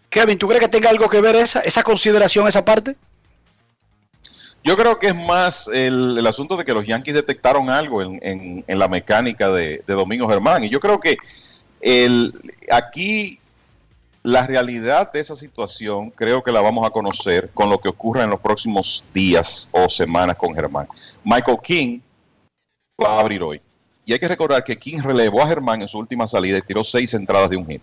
Kevin, ¿tú crees que tenga algo que ver esa, esa consideración, esa parte? Yo creo que es más el, asunto de que los Yankees detectaron algo en, la mecánica de, de, Domingo Germán. Y yo creo que el, aquí la realidad de esa situación creo que la vamos a conocer con lo que ocurra en los próximos días o semanas con Germán. Michael King va a abrir hoy. Y hay que recordar que King relevó a Germán en su última salida y tiró seis entradas de un hit.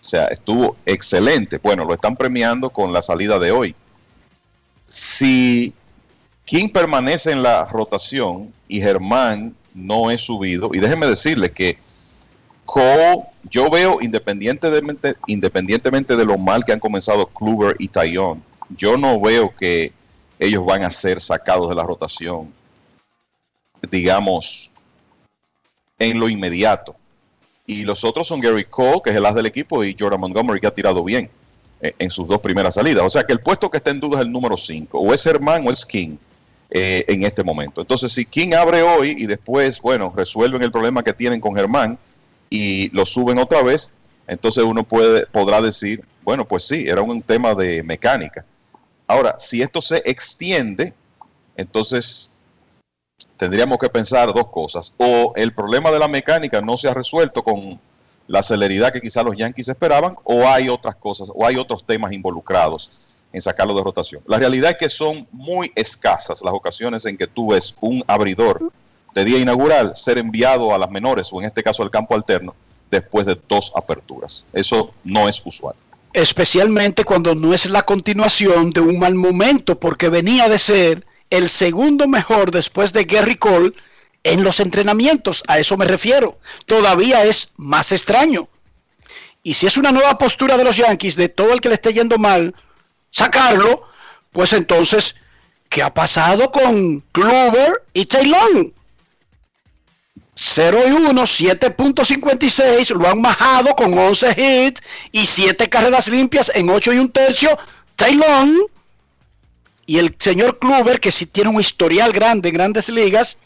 O sea, estuvo excelente. Bueno, lo están premiando con la salida de hoy. Si King permanece en la rotación y Germán no es subido, y déjenme decirle que yo veo independientemente, independientemente de lo mal que han comenzado Kluber y Taillon, yo no veo que ellos van a ser sacados de la rotación, digamos, en lo inmediato. Y los otros son Gary Cole, que es el as del equipo, y Jordan Montgomery, que ha tirado bien eh, en sus dos primeras salidas. O sea que el puesto que está en duda es el número 5, o es Herman o es King. Eh, en este momento. Entonces, si King abre hoy y después, bueno, resuelven el problema que tienen con Germán, y lo suben otra vez, entonces uno puede, podrá decir, bueno, pues sí, era un tema de mecánica. Ahora, si esto se extiende, entonces tendríamos que pensar dos cosas. O el problema de la mecánica no se ha resuelto con la celeridad que quizás los Yankees esperaban, o hay otras cosas, o hay otros temas involucrados en sacarlo de rotación. La realidad es que son muy escasas las ocasiones en que tú ves un abridor de día inaugural ser enviado a las menores o en este caso al campo alterno después de dos aperturas. Eso no es usual. Especialmente cuando no es la continuación de un mal momento, porque venía de ser el segundo mejor después de Gary Cole en los entrenamientos. A eso me refiero. Todavía es más extraño. Y si es una nueva postura de los Yankees, de todo el que le esté yendo mal, sacarlo, pues entonces, ¿qué ha pasado con Kluber y Taylor? 0 y 1, 7.56, lo han majado con 11 hits y 7 carreras limpias en 8 y un tercio. Taylor y el señor Kluber, que sí tiene un historial grande en grandes ligas,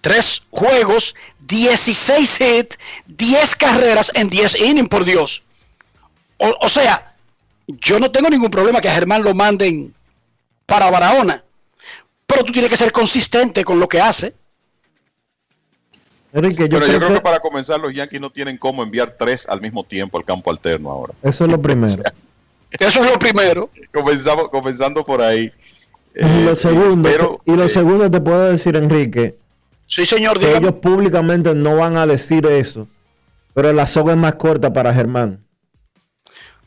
3 juegos, 16 hits, 10 carreras en 10 innings, por Dios. O, o sea, yo no tengo ningún problema que a Germán lo manden para Barahona, pero tú tienes que ser consistente con lo que hace. Enrique, yo Pero creo yo creo que... que para comenzar los Yankees no tienen cómo enviar tres al mismo tiempo al campo alterno ahora. eso es lo primero. Eso es lo primero. Comenzamos, comenzando por ahí. Y Eh, lo segundo, pero, y lo eh, segundo te puedo decir, Enrique, Sí, señor, que ellos públicamente no van a decir eso, pero la soga es más corta para Germán.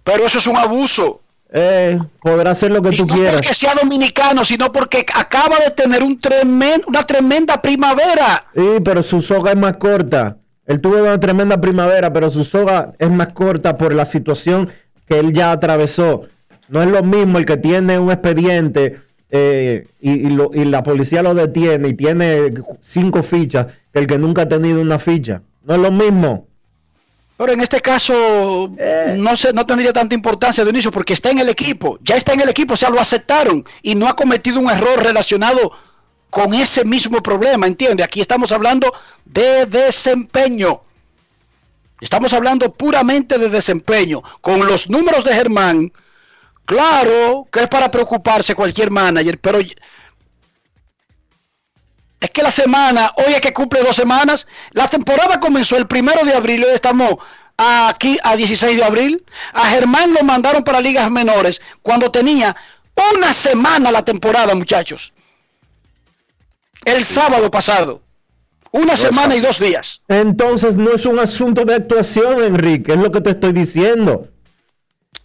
Pero eso es un abuso. Eh, podrá hacer lo que Y tú no quieras. porque sea dominicano, sino porque acaba de tener un tremen- una tremenda primavera. Sí, pero su soga es más corta. Él tuvo una tremenda primavera, pero su soga es más corta por la situación que él ya atravesó. No es lo mismo el que tiene un expediente eh, y, y lo- y la policía lo detiene y tiene cinco fichas que el que nunca ha tenido una ficha. No es lo mismo. Pero en este caso no se, no tendría tanta importancia de inicio porque está en el equipo. Ya está en el equipo, o sea, lo aceptaron y no ha cometido un error relacionado con ese mismo problema, ¿entiende? Aquí estamos hablando de desempeño. Estamos hablando puramente de desempeño. Con los números de Germán, claro que es para preocuparse cualquier manager, pero es que la semana, hoy es que cumple dos semanas, la temporada comenzó el primero de abril, hoy estamos aquí a 16 de abril. A Germán lo mandaron para ligas menores cuando tenía una semana la temporada, muchachos. El sábado pasado. Una semana y dos días. Entonces no es un asunto de actuación, Enrique, es lo que te estoy diciendo.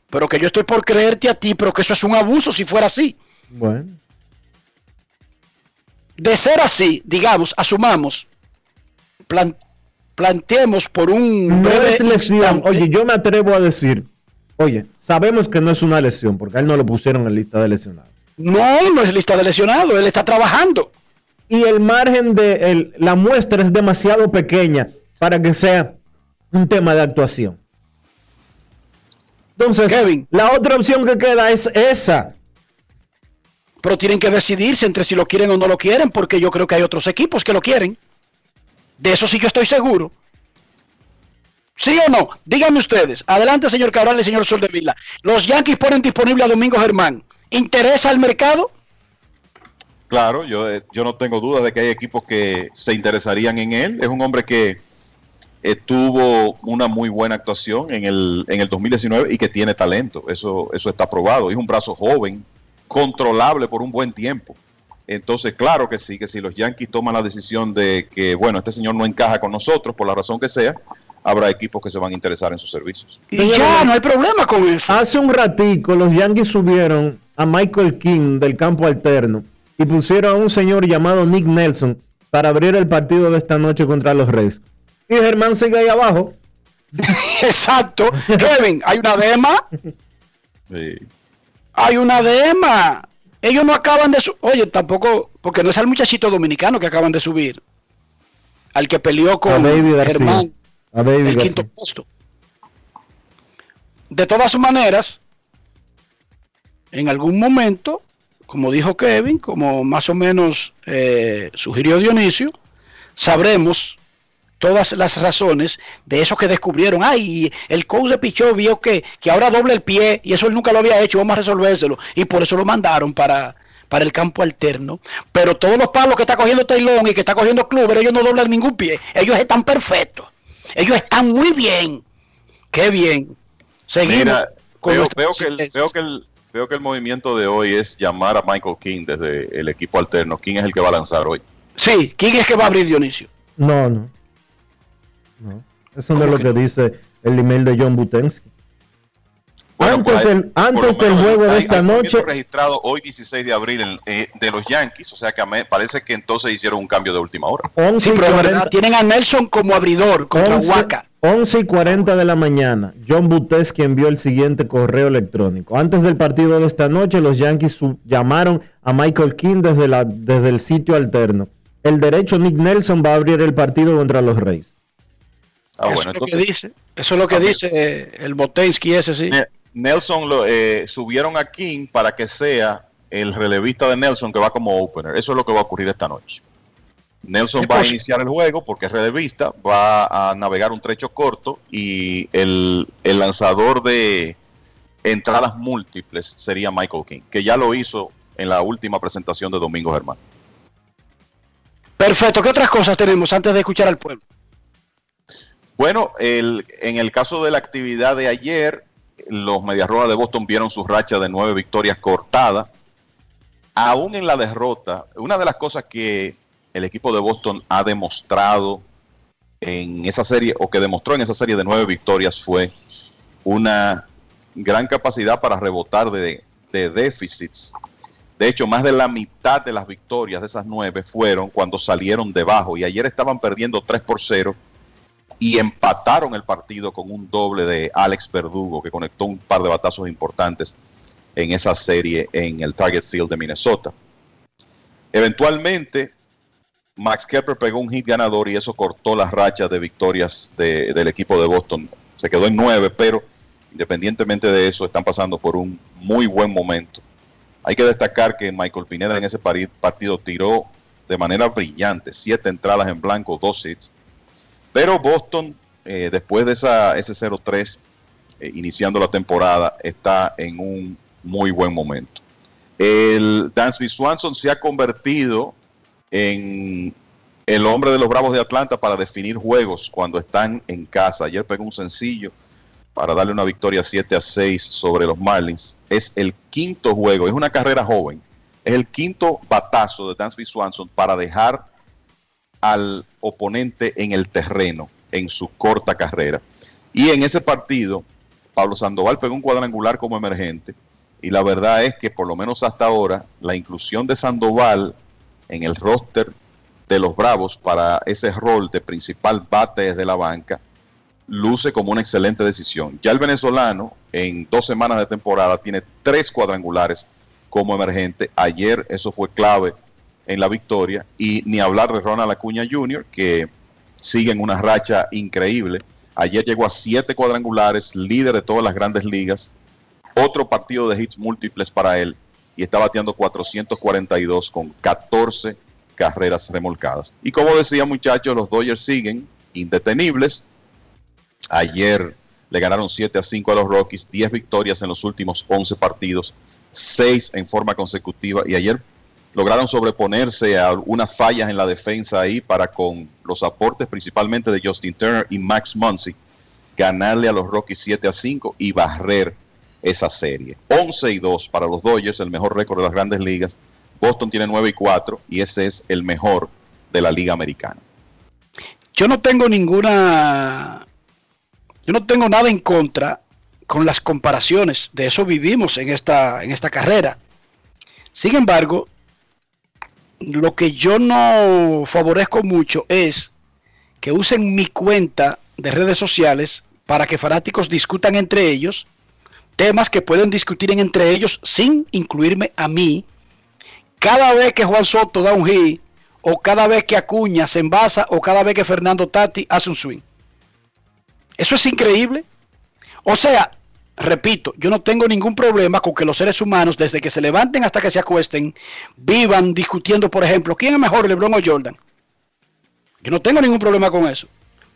Pero que yo estoy por creerte a ti, pero que eso es un abuso si fuera así. Bueno. De ser así, digamos, asumamos, plan- planteemos por un No es lesión. instante- Oye, yo me atrevo a decir, oye, sabemos que no es una lesión, porque a él no lo pusieron en lista de lesionados. No, no es lista de lesionado, él está trabajando. Y el margen de el- la muestra es demasiado pequeña para que sea un tema de actuación. Entonces, la otra opción que queda es esa. Pero tienen que decidirse entre si lo quieren o no lo quieren, porque yo creo que hay otros equipos que lo quieren. De eso sí yo estoy seguro. ¿Sí o no? Díganme ustedes. Adelante, señor Cabral y señor Soldevila. Los Yankees ponen disponible a Domingo Germán. ¿Interesa al mercado? Claro, yo, eh, yo no tengo duda de que hay equipos que se interesarían en él. Es un hombre que eh, tuvo una muy buena actuación en el, en el 2019 y que tiene talento. Eso, eso está probado. Es un brazo joven, controlable por un buen tiempo. Entonces, claro que sí, que si los Yankees toman la decisión de que, bueno, este señor no encaja con nosotros, por la razón que sea, habrá equipos que se van a interesar en sus servicios. Y ya, no hay problema con eso. Hace un ratico los Yankees subieron a Michael King del campo alterno y pusieron a un señor llamado Nick Nelson para abrir el partido de esta noche contra los Reyes. Y Germán sigue ahí abajo. Exacto. Kevin, hay una dema. Sí. Hay una dema. Ellos no acaban de subir. Oye, tampoco, porque no es al muchachito dominicano que acaban de subir. Al que peleó con. Germán, A David el García. quinto puesto. De todas maneras, en algún momento, como dijo Kevin, como más o menos eh, sugirió Dionisio, sabremos todas las razones de eso que descubrieron. Ay, el coach de Pichó vio que, que ahora doble el pie y eso él nunca lo había hecho, vamos a resolvérselo. Y por eso lo mandaron para, para el campo alterno. Pero todos los palos que está cogiendo Taylor y que está cogiendo Kluber, ellos no doblan ningún pie. Ellos están perfectos. Ellos están muy bien. Qué bien. Seguimos. Mira, con veo, nuestras veo que el, veo, que el, veo que el movimiento de hoy es llamar a Michael King desde el equipo alterno. ¿Quién es el que va a lanzar hoy? Sí, ¿quién es que va a abrir Dionisio? No, no. Eso no es lo que, dice el email de John Butensky. Bueno, antes del, antes del juego de hay- esta hay noche, registrado hoy 16 de abril en- eh, de los Yankees, o sea que a me- parece que entonces hicieron un cambio de última hora. 11 Sí, y pero de 40 verdad, tienen a Nelson como abridor contra 11, Waka. 11 y 40 de la mañana, John Butesky envió el siguiente correo electrónico. Antes del partido de esta noche, los Yankees llamaron a Michael King desde, la, desde el sitio alterno. El derecho Nick Nelson va a abrir el partido contra los Reyes. Ah, eso bueno, es lo que dice. Eso es lo que Ah, dice eh, el Botensky ese, sí. Nelson lo eh, subieron a King para que sea el relevista de Nelson que va como opener. Eso es lo que va a ocurrir esta noche. Nelson ¿Qué va a iniciar el juego porque es relevista, va a navegar un trecho corto y el, el lanzador de entradas múltiples sería Michael King, que ya lo hizo en la última presentación de Domingo Germán. Perfecto. ¿Qué otras cosas tenemos antes de escuchar al pueblo? Bueno, el- en el caso de la actividad de ayer, los Medias de Boston vieron su racha de nueve victorias cortada. Aún en la derrota, una de las cosas que el equipo de Boston ha demostrado en esa serie, o que demostró en esa serie de nueve victorias, fue una gran capacidad para rebotar de, de déficits. De hecho, más de la mitad de las victorias de esas nueve fueron cuando salieron debajo. Y ayer estaban perdiendo 3 por 0 y empataron el partido con un doble de Alex Verdugo, que conectó un par de batazos importantes en esa serie en el Target Field de Minnesota. Eventualmente, Max Kepler pegó un hit ganador y eso cortó las rachas de victorias de- del equipo de Boston. Se quedó en nueve, pero independientemente de eso, están pasando por un muy buen momento. Hay que destacar que Michael Pineda en ese partido tiró de manera brillante, siete entradas en blanco, dos hits. Pero Boston, eh, después de esa, ese 0-3, eh, iniciando la temporada, está en un muy buen momento. El Dansby Swanson se ha convertido en el hombre de los Bravos de Atlanta para definir juegos cuando están en casa. Ayer pegó un sencillo para darle una victoria 7 a 6 sobre los Marlins. Es el quinto juego, es una carrera joven. Es el quinto batazo de Dansby Swanson para dejar al oponente en el terreno en su corta carrera. Y en ese partido, Pablo Sandoval pegó un cuadrangular como emergente. Y la verdad es que por lo menos hasta ahora, la inclusión de Sandoval en el roster de los Bravos para ese rol de principal bate desde la banca luce como una excelente decisión. Ya el venezolano en dos semanas de temporada tiene tres cuadrangulares como emergente. Ayer eso fue clave en la victoria y ni hablar de Ronald Acuña Jr. que sigue en una racha increíble. Ayer llegó a siete cuadrangulares, líder de todas las grandes ligas. Otro partido de hits múltiples para él y está bateando 442 con 14 carreras remolcadas. Y como decía muchachos, los Dodgers siguen indetenibles. Ayer le ganaron 7 a 5 a los Rockies, 10 victorias en los últimos 11 partidos, 6 en forma consecutiva y ayer lograron sobreponerse a unas fallas en la defensa ahí para con los aportes principalmente de Justin Turner y Max Muncy ganarle a los Rockies 7 a 5 y barrer esa serie. 11 y 2 para los Dodgers, el mejor récord de las grandes ligas. Boston tiene 9 y 4 y ese es el mejor de la liga americana. Yo no tengo ninguna. Yo no tengo nada en contra con las comparaciones. De eso vivimos en esta, en esta carrera. Sin embargo, lo que yo no favorezco mucho es que usen mi cuenta de redes sociales para que fanáticos discutan entre ellos temas que pueden discutir en entre ellos sin incluirme a mí. Cada vez que Juan Soto da un hit, o cada vez que Acuña se envasa, o cada vez que Fernando Tati hace un swing. Eso es increíble. O sea, repito, yo no tengo ningún problema con que los seres humanos, desde que se levanten hasta que se acuesten, vivan discutiendo, por ejemplo, quién es mejor, LeBron o Jordan. Yo no tengo ningún problema con eso.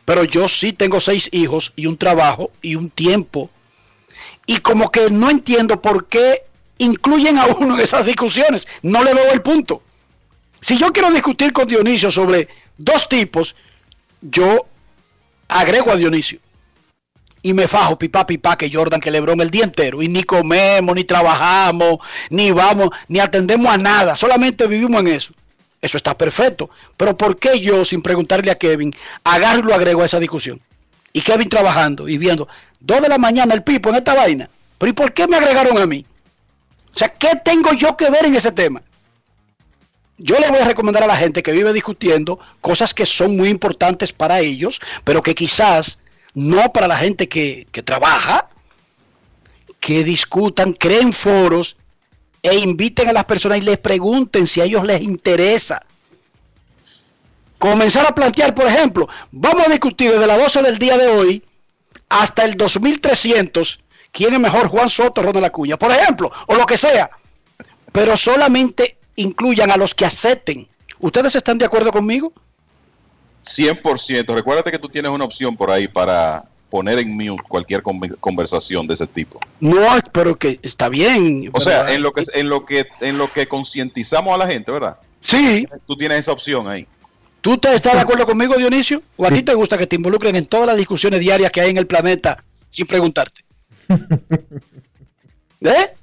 Pero yo sí tengo seis hijos y un trabajo y un tiempo. Y como que no entiendo por qué incluyen a uno en esas discusiones. No le veo el punto. Si yo quiero discutir con Dionisio sobre dos tipos, yo agrego a Dionisio. Y me fajo pipa pipa que Jordan, que Lebron el día entero. Y ni comemos, ni trabajamos, ni vamos, ni atendemos a nada. Solamente vivimos en eso. Eso está perfecto. Pero ¿por qué yo, sin preguntarle a Kevin, agarro y lo agrego a esa discusión? y Kevin trabajando y viendo. Dos de la mañana el pipo en esta vaina. Pero ¿y por qué me agregaron a mí? O sea, ¿qué tengo yo que ver en ese tema? Yo le voy a recomendar a la gente que vive discutiendo cosas que son muy importantes para ellos, pero que quizás no para la gente que, que trabaja, que discutan, creen foros e inviten a las personas y les pregunten si a ellos les interesa. Comenzar a plantear, por ejemplo, vamos a discutir desde las 12 del día de hoy hasta el 2300 quién es mejor, Juan Soto o Ronald Acuña, por ejemplo, o lo que sea. Pero solamente incluyan a los que acepten. ¿Ustedes están de acuerdo conmigo? 100%. Recuérdate que tú tienes una opción por ahí para poner en mute cualquier conversación de ese tipo. No, pero que está bien. O sea, en lo que en lo que en lo que concientizamos a la gente, ¿verdad? Sí. Tú tienes esa opción ahí. ¿Tú te estás de acuerdo conmigo, Dionisio? ¿O a ti te gusta que te involucren en todas las discusiones diarias que hay en el planeta sin preguntarte? ¿Eh?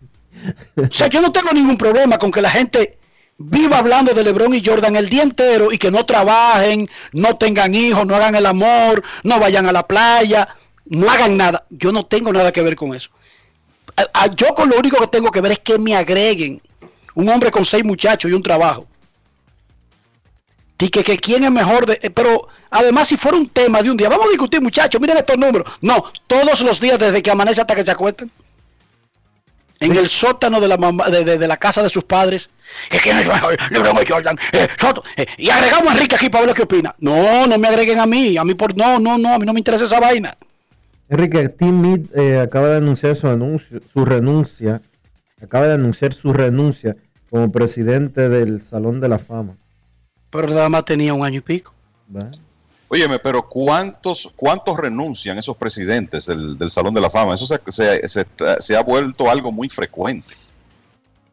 O sea, yo no tengo ningún problema con que la gente viva hablando de LeBron y Jordan el día entero y que no trabajen, no tengan hijos, no hagan el amor, no vayan a la playa, no hagan nada. Yo no tengo nada que ver con eso. Yo con lo único que tengo que ver es que me agreguen un hombre con seis muchachos y un trabajo. Y que, que quién es mejor, de, eh, pero además si fuera un tema de un día, vamos a discutir muchachos, miren estos números. No, todos los días desde que amanece hasta que se acuestan. En el sótano de la, de, la casa de sus padres, quién es mejor, Jordan, eh, eh, y agregamos a Enrique aquí para ver qué opina. No, no me agreguen a mí, a mí por no, no, no, a mí no me interesa esa vaina. Enrique, Tim Mead acaba de anunciar su anuncio, su renuncia, acaba de anunciar su renuncia como presidente del Salón de la Fama. Pero nada más tenía un año y pico. Óyeme, pero ¿cuántos, ¿cuántos renuncian esos presidentes del, Salón de la Fama? Eso se, ha vuelto algo muy frecuente.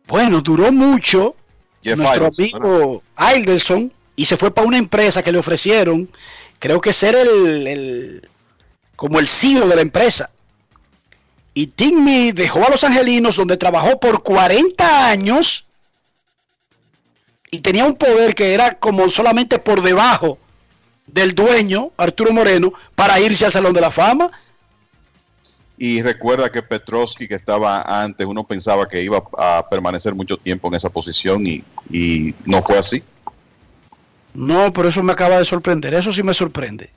Bueno, duró mucho nuestro amigo Alderson y se fue para una empresa que le ofrecieron, creo que ser el, como el CEO de la empresa. Y Timmy dejó a los angelinos donde trabajó por 40 años y tenía un poder que era como solamente por debajo del dueño, Arturo Moreno, para irse al Salón de la Fama. Y recuerda que Petrovsky, que estaba antes, uno pensaba que iba a permanecer mucho tiempo en esa posición y, y no fue así. No, pero eso me acaba de sorprender, eso sí me sorprende.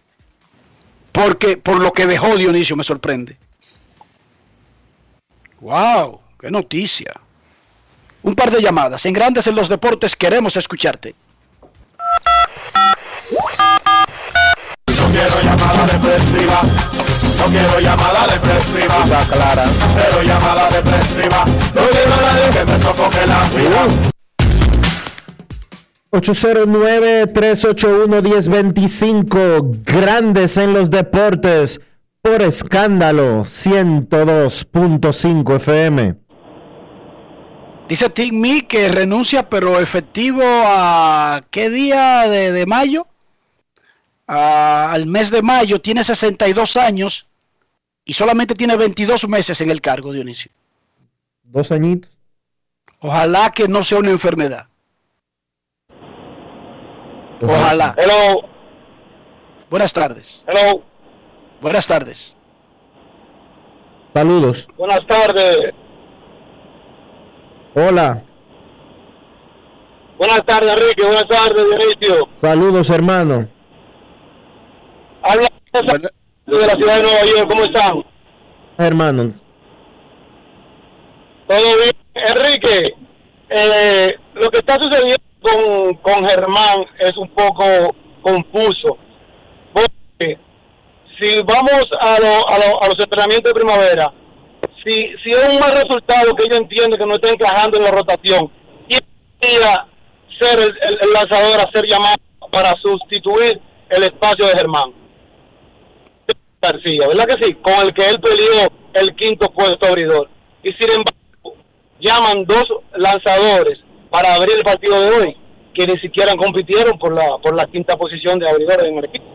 Porque por lo que dejó Dionisio me sorprende. ¡Wow! ¡Qué noticia! Un par de llamadas. En Grandes en los Deportes queremos escucharte. No quiero llamada depresiva. No quiero llamada depresiva. clara. Cero llamada depresiva. No quiero nadie que me sofoque la vida. 809-381-1025, Grandes en los Deportes, por escándalo, 102.5 FM. Dice Tim Me que renuncia, pero efectivo a qué día de, mayo? al mes de mayo, tiene 62 años y solamente tiene 22 meses en el cargo, Dionisio. Dos añitos. Ojalá que no sea una enfermedad. Ojalá. Hello. Buenas tardes. Hello. Buenas tardes. Saludos. Buenas tardes. Hola. Buenas tardes, Enrique. Buenas tardes, Dionisio. Saludos, hermano. Habla de la ciudad de Nueva York. ¿Cómo están? Hermano. Todo bien. Enrique, eh, lo que está sucediendo con, con Germán es un poco confuso. Porque si vamos a, a, a los entrenamientos de primavera, si, si es un mal resultado que ellos entienden que no está encajando en la rotación, y ser el, lanzador a ser llamado para sustituir el espacio de Germán. García, ¿verdad que sí? Con el que él peleó el quinto puesto abridor. Y sin embargo, llaman dos lanzadores para abrir el partido de hoy, que ni siquiera compitieron por la, por la quinta posición de abridor en el equipo.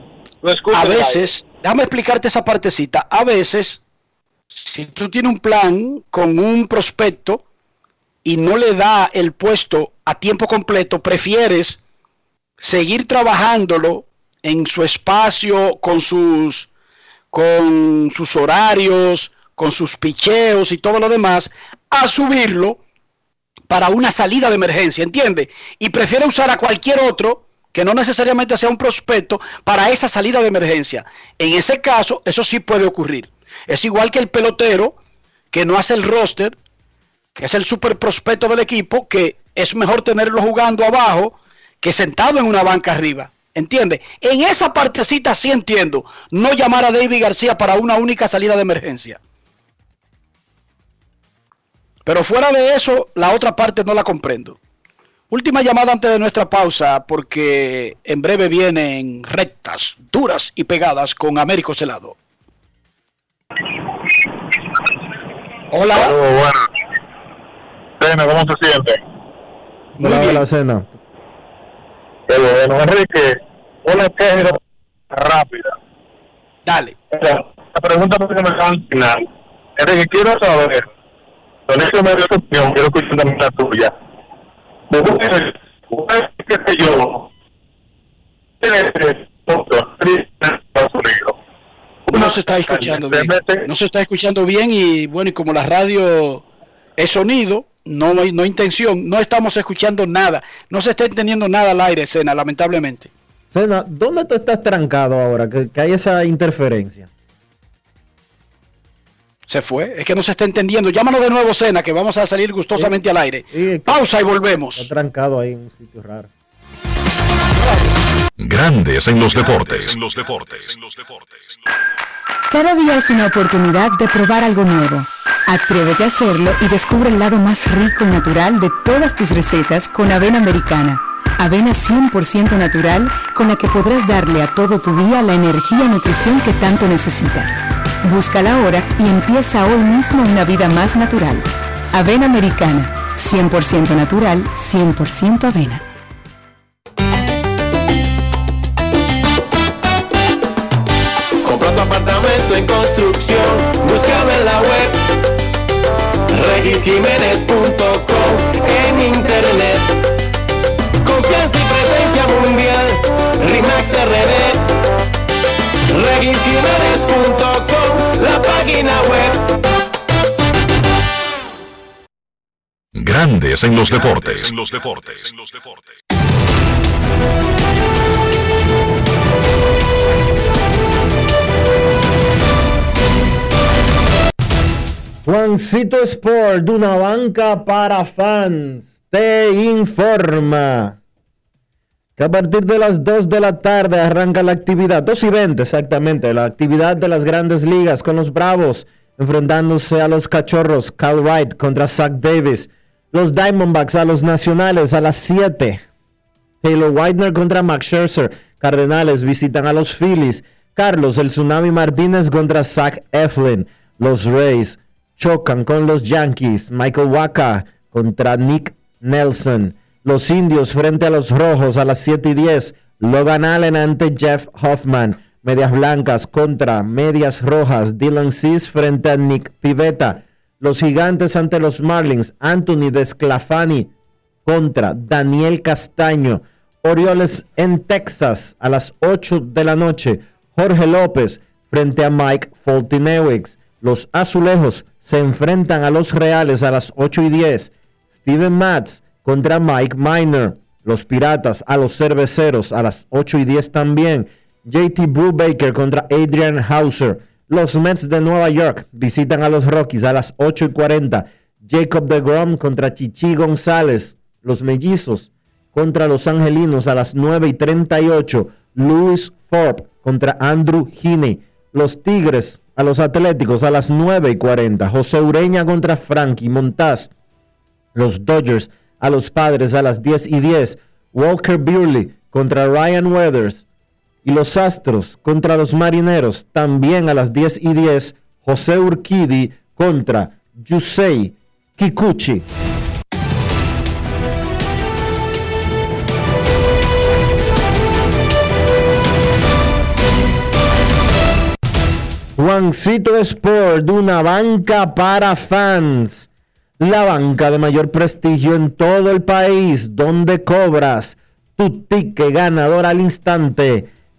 a veces, déjame explicarte esa partecita, a veces si tú tienes un plan con un prospecto y no le da el puesto a tiempo completo, prefieres seguir trabajándolo en su espacio con sus con sus horarios, con sus picheos y todo lo demás, a subirlo para una salida de emergencia, ¿entiende? Y prefiere usar a cualquier otro que no necesariamente sea un prospecto para esa salida de emergencia. En ese caso, eso sí puede ocurrir. Es igual que el pelotero que no hace el roster, que es el super prospecto del equipo, que es mejor tenerlo jugando abajo que sentado en una banca arriba. ¿Entiende? En esa partecita sí entiendo. No llamar a David García para una única salida de emergencia. Pero fuera de eso, la otra parte no la comprendo. Última llamada antes de nuestra pausa, porque en breve vienen rectas, duras y pegadas con Américo Celado. Hola. Bueno. ¿cómo se siente? Hola, hola, Cena. Pero bueno, Enrique, una queja rápida. Dale. La pregunta que me al final. Enrique, quiero saber, con eso me dio opinión, quiero escuchar también la tuya no se está escuchando bien. No se está escuchando bien y bueno, y como la radio es sonido, no hay no intención, no estamos escuchando nada, no se está entendiendo nada al aire, Sena, lamentablemente. Sena, ¿dónde tú estás trancado ahora? Que, que hay esa interferencia. Se fue. Es que no se está entendiendo. Llámanos de nuevo, Cena, que vamos a salir gustosamente al aire. Pausa y volvemos. Está trancado ahí en un sitio raro. Grandes en los deportes. En los deportes. Cada día es una oportunidad de probar algo nuevo. Atrévete a hacerlo y descubre el lado más rico y natural de todas tus recetas con avena americana. Avena 100% natural con la que podrás darle a todo tu día la energía y nutrición que tanto necesitas. Búscala ahora y empieza hoy mismo una vida más natural. Avena Americana, 100% natural, 100% avena. Compra tu apartamento en construcción, búscame en la web. Regisjiménez.com en internet. Grandes en los deportes. En los deportes. Juancito Sport, una banca para fans, te informa que a partir de las 2 de la tarde arranca la actividad, 2 y 20 exactamente, la actividad de las grandes ligas con los Bravos enfrentándose a los Cachorros, Cal Wright contra Zach Davis, los Diamondbacks a los Nacionales a las 7, Taylor Widener contra Max Scherzer, Cardenales visitan a los Phillies, Carlos el Tsunami Martínez contra Zach Eflin, los Rays chocan con los Yankees, Michael Waka contra Nick Nelson, los indios frente a los rojos a las 7 y 10. Logan Allen ante Jeff Hoffman. Medias blancas contra medias rojas. Dylan Cis frente a Nick Pivetta. Los gigantes ante los Marlins. Anthony Desclafani contra Daniel Castaño. Orioles en Texas a las 8 de la noche. Jorge López frente a Mike Foltinewicz. Los azulejos se enfrentan a los Reales a las 8 y 10. Steven Matz contra Mike Miner. Los Piratas a los Cerveceros a las 8 y 10 también. JT Brubaker contra Adrian Hauser. Los Mets de Nueva York visitan a los Rockies a las 8 y 40. Jacob de Grom contra Chichi González. Los Mellizos contra los Angelinos a las 9 y 38. Louis Forbes contra Andrew Heaney. Los Tigres a los Atléticos a las 9 y 40. José Ureña contra Frankie Montaz. Los Dodgers a los padres a las 10 y 10. Walker Buehler contra Ryan Weathers. Y los Astros contra los Marineros también a las 10 y 10. José Urquidi contra Yusei Kikuchi. Juancito Sport, una banca para fans la banca de mayor prestigio en todo el país, donde cobras tu ticket ganador al instante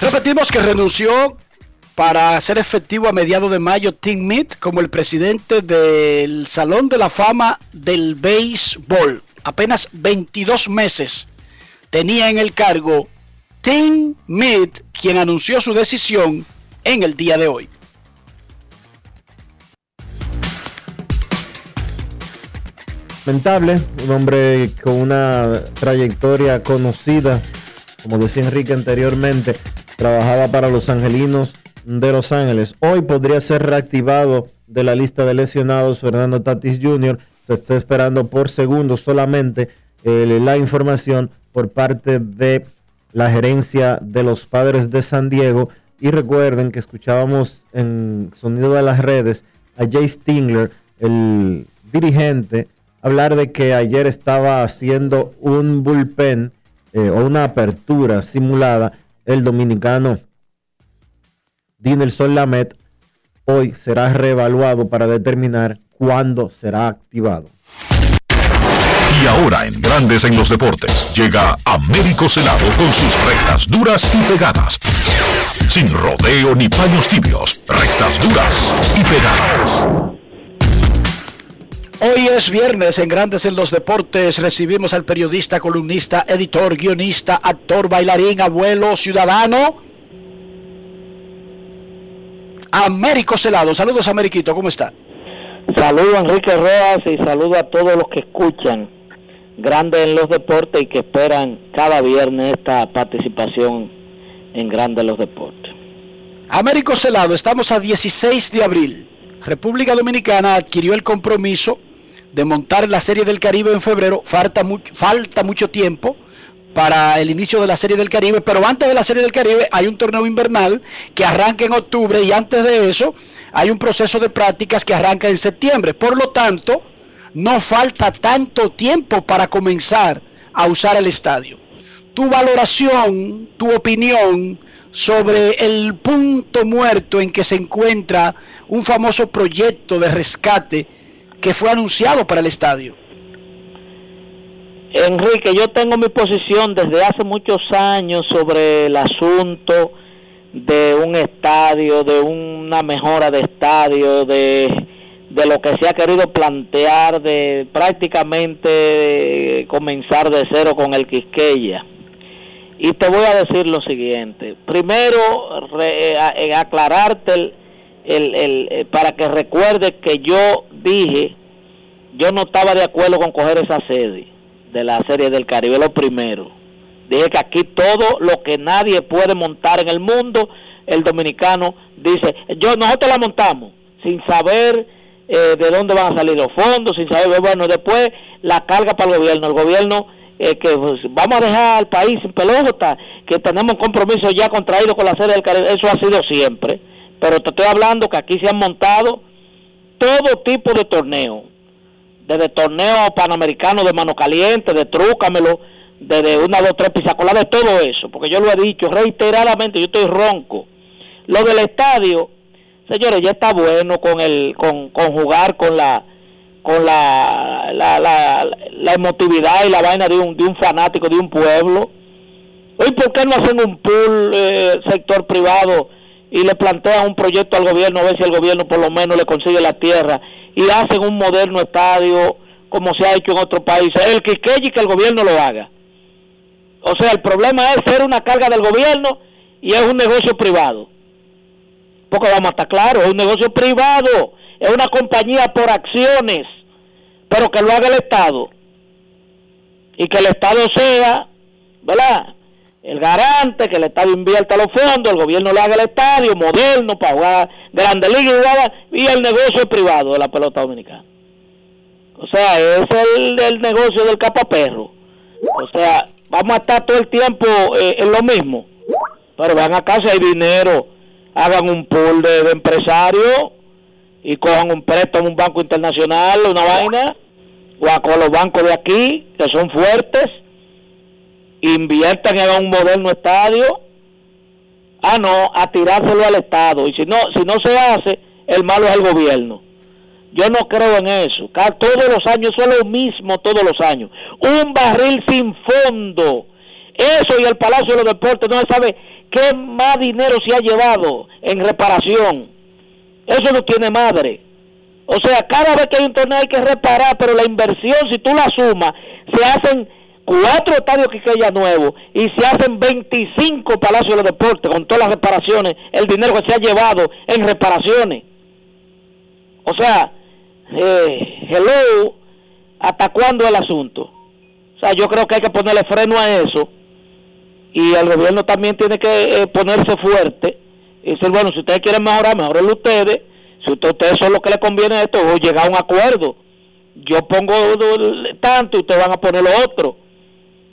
Repetimos que renunció para ser efectivo a mediados de mayo Tim Mead como el presidente del Salón de la Fama del Béisbol. Apenas 22 meses tenía en el cargo Tim Mead, quien anunció su decisión en el día de hoy. Lamentable, un hombre con una trayectoria conocida, como decía Enrique anteriormente, trabajaba para los Angelinos de Los Ángeles. Hoy podría ser reactivado de la lista de lesionados Fernando Tatis Jr. Se está esperando por segundos solamente eh, la información por parte de la gerencia de los padres de San Diego. Y recuerden que escuchábamos en Sonido de las Redes a Jay Stingler, el dirigente, hablar de que ayer estaba haciendo un bullpen eh, o una apertura simulada el dominicano Dinelson Lamet hoy será reevaluado para determinar cuándo será activado. Y ahora en Grandes en los Deportes llega Américo Celado con sus rectas duras y pegadas. Sin rodeo ni paños tibios, rectas duras y pegadas. Hoy es viernes en Grandes en los Deportes. Recibimos al periodista, columnista, editor, guionista, actor, bailarín, abuelo, ciudadano. Américo Celado. Saludos, Ameriquito, ¿cómo está? Saludos, Enrique Rojas, y saludo a todos los que escuchan Grandes en los Deportes y que esperan cada viernes esta participación en Grandes en los Deportes. Américo Celado, estamos a 16 de abril. República Dominicana adquirió el compromiso de montar la Serie del Caribe en febrero. Falta, falta mucho tiempo para el inicio de la Serie del Caribe, pero antes de la Serie del Caribe hay un torneo invernal que arranca en octubre y antes de eso hay un proceso de prácticas que arranca en septiembre. Por lo tanto, no falta tanto tiempo para comenzar a usar el estadio. Tu valoración, tu opinión sobre el punto muerto en que se encuentra un famoso proyecto de rescate que fue anunciado para el estadio. Enrique, yo tengo mi posición desde hace muchos años sobre el asunto de un estadio, de una mejora de estadio, de, de lo que se ha querido plantear, de prácticamente comenzar de cero con el Quisqueya. Y te voy a decir lo siguiente. Primero, eh, aclararte el, el, el, eh, para que recuerdes que yo dije, yo no estaba de acuerdo con coger esa sede de la Serie del Caribe, lo primero. Dije que aquí todo lo que nadie puede montar en el mundo, el dominicano dice, yo nosotros la montamos sin saber eh, de dónde van a salir los fondos, sin saber, bueno, después la carga para el gobierno, el gobierno eh, que pues, vamos a dejar al país sin pelota, que tenemos compromiso ya contraído con la Serie del Caribe, eso ha sido siempre, pero te estoy hablando que aquí se han montado todo tipo de torneos, desde torneos panamericanos de mano caliente, de trúcamelo, desde una, dos, tres pisacolas, de todo eso, porque yo lo he dicho reiteradamente, yo estoy ronco. Lo del estadio, señores, ya está bueno con el, con, con jugar con la con la, la, la, emotividad y la vaina de un, de un fanático de un pueblo. ¿Y por qué no hacen un pool eh, sector privado y le plantean un proyecto al gobierno a ver si el gobierno por lo menos le consigue la tierra y hacen un moderno estadio como se ha hecho en otros países. El que y que el gobierno lo haga. O sea, el problema es ser una carga del gobierno y es un negocio privado. Porque vamos a estar claros, es un negocio privado, es una compañía por acciones, pero que lo haga el Estado. Y que el Estado sea, ¿verdad? El garante, que el Estado invierta los fondos, el gobierno le haga el estadio moderno para jugar Grande Liga y, el negocio privado de la pelota dominicana. O sea, es el, el negocio del capaperro. O sea, vamos a estar todo el tiempo eh, en lo mismo. Pero van acá si hay dinero hagan un pool de, de empresarios y cojan un préstamo a un banco internacional, una vaina, o a con los bancos de aquí, que son fuertes, inviertan hagan un moderno estadio. Ah, no, a tirárselo al Estado. Y si no, si no se hace, el malo es el gobierno. Yo no creo en eso. Todos los años, eso es lo mismo todos los años. Un barril sin fondo. Eso y el Palacio de los Deportes no se sabe qué más dinero se ha llevado en reparación. Eso no tiene madre. O sea, cada vez que hay un torneo hay que reparar, pero la inversión, si tú la sumas, se hacen cuatro estadios que ya nuevos y se hacen 25 palacios de los deportes con todas las reparaciones, el dinero que se ha llevado en reparaciones. O sea, eh, hello, ¿hasta cuándo el asunto? O sea, yo creo que hay que ponerle freno a eso y el gobierno también tiene que eh, ponerse fuerte y decir, bueno, si ustedes quieren mejorar, mejoren ustedes, si ustedes son lo que les conviene esto, o llegar a un acuerdo. Yo pongo tanto y ustedes van a poner lo otro.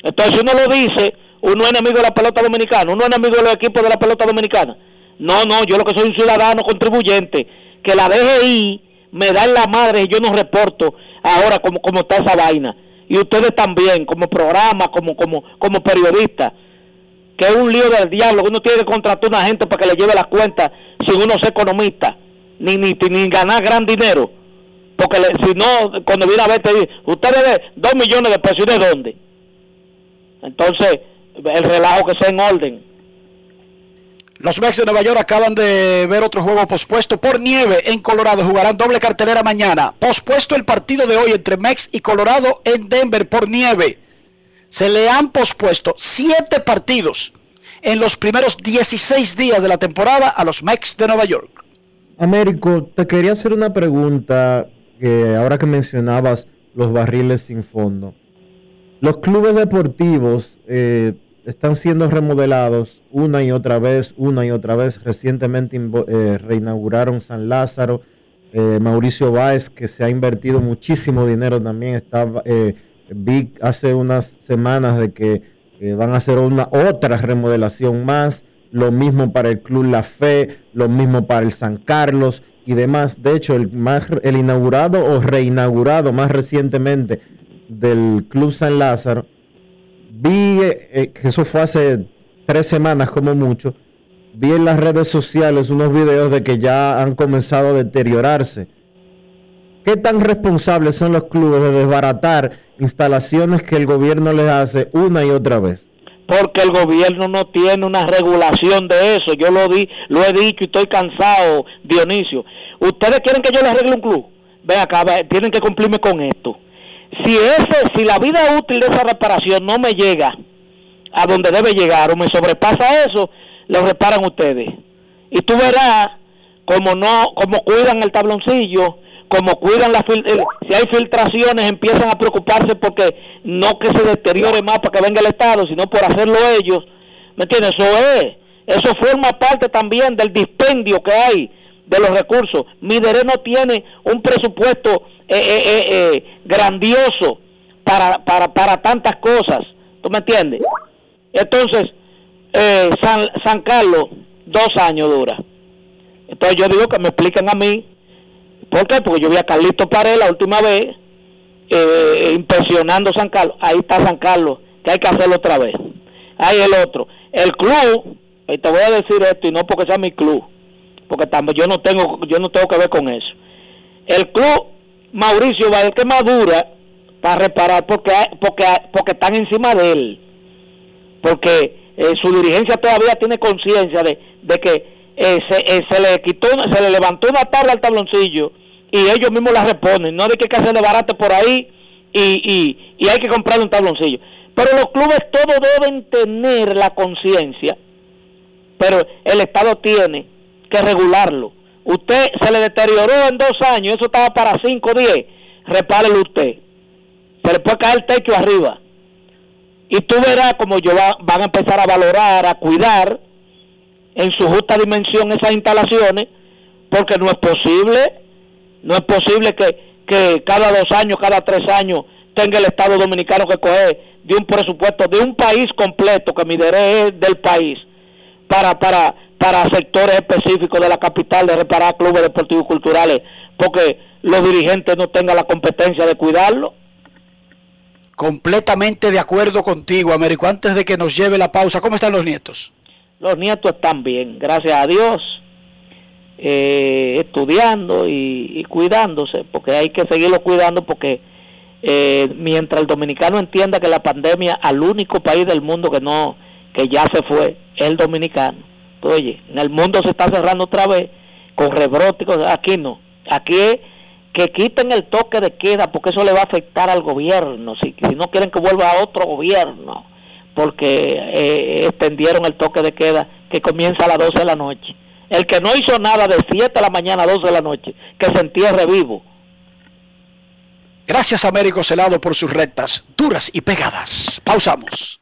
Entonces, si uno lo dice, uno es enemigo de la pelota dominicana, uno es enemigo de los equipos de la pelota dominicana. No, no, yo lo que soy un ciudadano contribuyente, que la DGI me da en la madre y yo no reporto ahora como, como está esa vaina. Y ustedes también, como programa, como, como, como periodistas que es un lío del diablo, uno tiene que contratar a una gente para que le lleve las cuentas sin uno ser economista, ni, ni, ni ganar gran dinero. Porque si no, cuando viene a ver, te dice, usted debe dos millones de pesos, ¿y de dónde? Entonces, el relajo que sea en orden. Los Mets de Nueva York acaban de ver otro juego pospuesto por nieve en Colorado. Jugarán doble cartelera mañana. Pospuesto el partido de hoy entre Mex y Colorado en Denver por nieve se le han pospuesto siete partidos en los primeros 16 días de la temporada a los Mets de Nueva York. Américo, te quería hacer una pregunta ahora que mencionabas los barriles sin fondo. Los clubes deportivos eh, están siendo remodelados una y otra vez, una y otra vez. Recientemente eh, reinauguraron San Lázaro. Eh, Mauricio Báez, que se ha invertido muchísimo dinero también, está vi hace unas semanas de que eh, van a hacer una otra remodelación más, lo mismo para el Club La Fe, lo mismo para el San Carlos y demás. De hecho, el, más, el inaugurado o reinaugurado más recientemente del Club San Lázaro, vi eh, eh, que eso fue hace tres semanas como mucho, vi en las redes sociales unos videos de que ya han comenzado a deteriorarse ¿Qué tan responsables son los clubes de desbaratar instalaciones que el gobierno les hace una y otra vez? Porque el gobierno no tiene una regulación de eso. Yo lo di, lo he dicho y estoy cansado, Dionisio. ¿Ustedes quieren que yo les arregle un club? Ven acá, tienen que cumplirme con esto. Si ese, si la vida útil de esa reparación no me llega a donde debe llegar o me sobrepasa eso, lo reparan ustedes. Y tú verás como no, como cuidan el tabloncillo, como cuidan las eh, si hay filtraciones empiezan a preocuparse porque no que se deteriore más para que venga el Estado, sino por hacerlo ellos. ¿Me entiendes? Eso es, eso forma parte también del dispendio que hay de los recursos. Midere no tiene un presupuesto eh, eh, grandioso para, para, para tantas cosas. ¿Tú me entiendes? Entonces, San, San Carlos, dos años dura. Entonces yo digo que me expliquen a mí ¿Por qué? Porque yo vi a Carlito Pared la última vez eh, impresionando San Carlos. Ahí está San Carlos, que hay que hacerlo otra vez. Ahí el otro. El club, y te voy a decir esto, y no porque sea mi club, porque también yo no tengo yo no tengo que ver con eso. El club Mauricio va a que madura para reparar porque porque porque están encima de él. Porque eh, su dirigencia todavía tiene conciencia de, de que eh, se, eh, se, le quitó, se le levantó una tabla al tabloncillo y ellos mismos la reponen. No de que hacerle barato por ahí y, y, hay que comprar un tabloncillo. Pero los clubes todos deben tener la conciencia, pero el Estado tiene regularlo. Usted se le deterioró en dos años, eso estaba para cinco o diez, repárelo usted. Se le puede caer el techo arriba. Y tú verás como yo van a empezar a valorar, a cuidar en su justa dimensión esas instalaciones, porque no es posible, no es posible que, que cada dos años, cada tres años tenga el Estado Dominicano que coger de un presupuesto de un país completo, que mi derecho es del país, para, para, para sectores específicos de la capital de reparar clubes deportivos y culturales porque los dirigentes no tengan la competencia de cuidarlo. Completamente de acuerdo contigo, Américo. Antes de que nos lleve la pausa, ¿cómo están los nietos? Los nietos están bien, gracias a Dios, eh, estudiando y, cuidándose, porque hay que seguirlo cuidando porque eh, mientras el dominicano entienda que la pandemia al único país del mundo que no que ya se fue es el dominicano. Oye, en el mundo se está cerrando otra vez con rebróticos, aquí no. Aquí es que quiten el toque de queda porque eso le va a afectar al gobierno, si, si no quieren que vuelva a otro gobierno, porque eh, extendieron el toque de queda que comienza a las 12 de la noche. El que no hizo nada de 7 de la mañana a 12 de la noche, que se entierre vivo. Gracias Américo Celado por sus rectas duras y pegadas. Pausamos.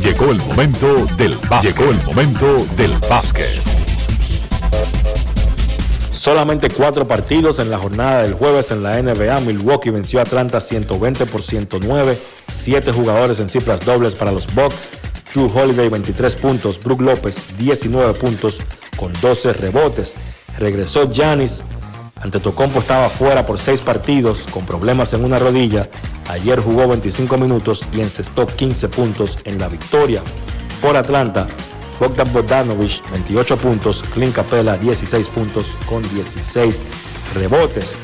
Llegó el momento del básquet. Llegó el momento del básquet. Solamente cuatro partidos en la jornada del jueves en la NBA. Milwaukee venció a Atlanta 120 por 109. Siete jugadores en cifras dobles para los Bucks. Drew Holiday 23 puntos. Brook López 19 puntos con 12 rebotes. Regresó Giannis Antetokounmpo estaba fuera por seis partidos con problemas en una rodilla. Ayer jugó 25 minutos y encestó 15 puntos en la victoria. Por Atlanta, Bogdan Bogdanovich 28 puntos, Clint Capella 16 puntos con 16 rebotes.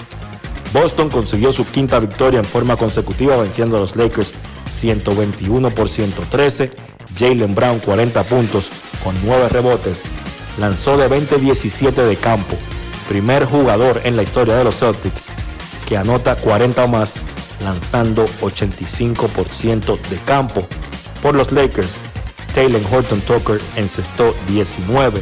Boston consiguió su quinta victoria en forma consecutiva venciendo a los Lakers 121 por 113. Jalen Brown 40 puntos con 9 rebotes. Lanzó de 20-17 de campo primer jugador en la historia de los Celtics que anota 40 o más lanzando 85% de campo. Por los Lakers, Taylor Horton Tucker encestó 19.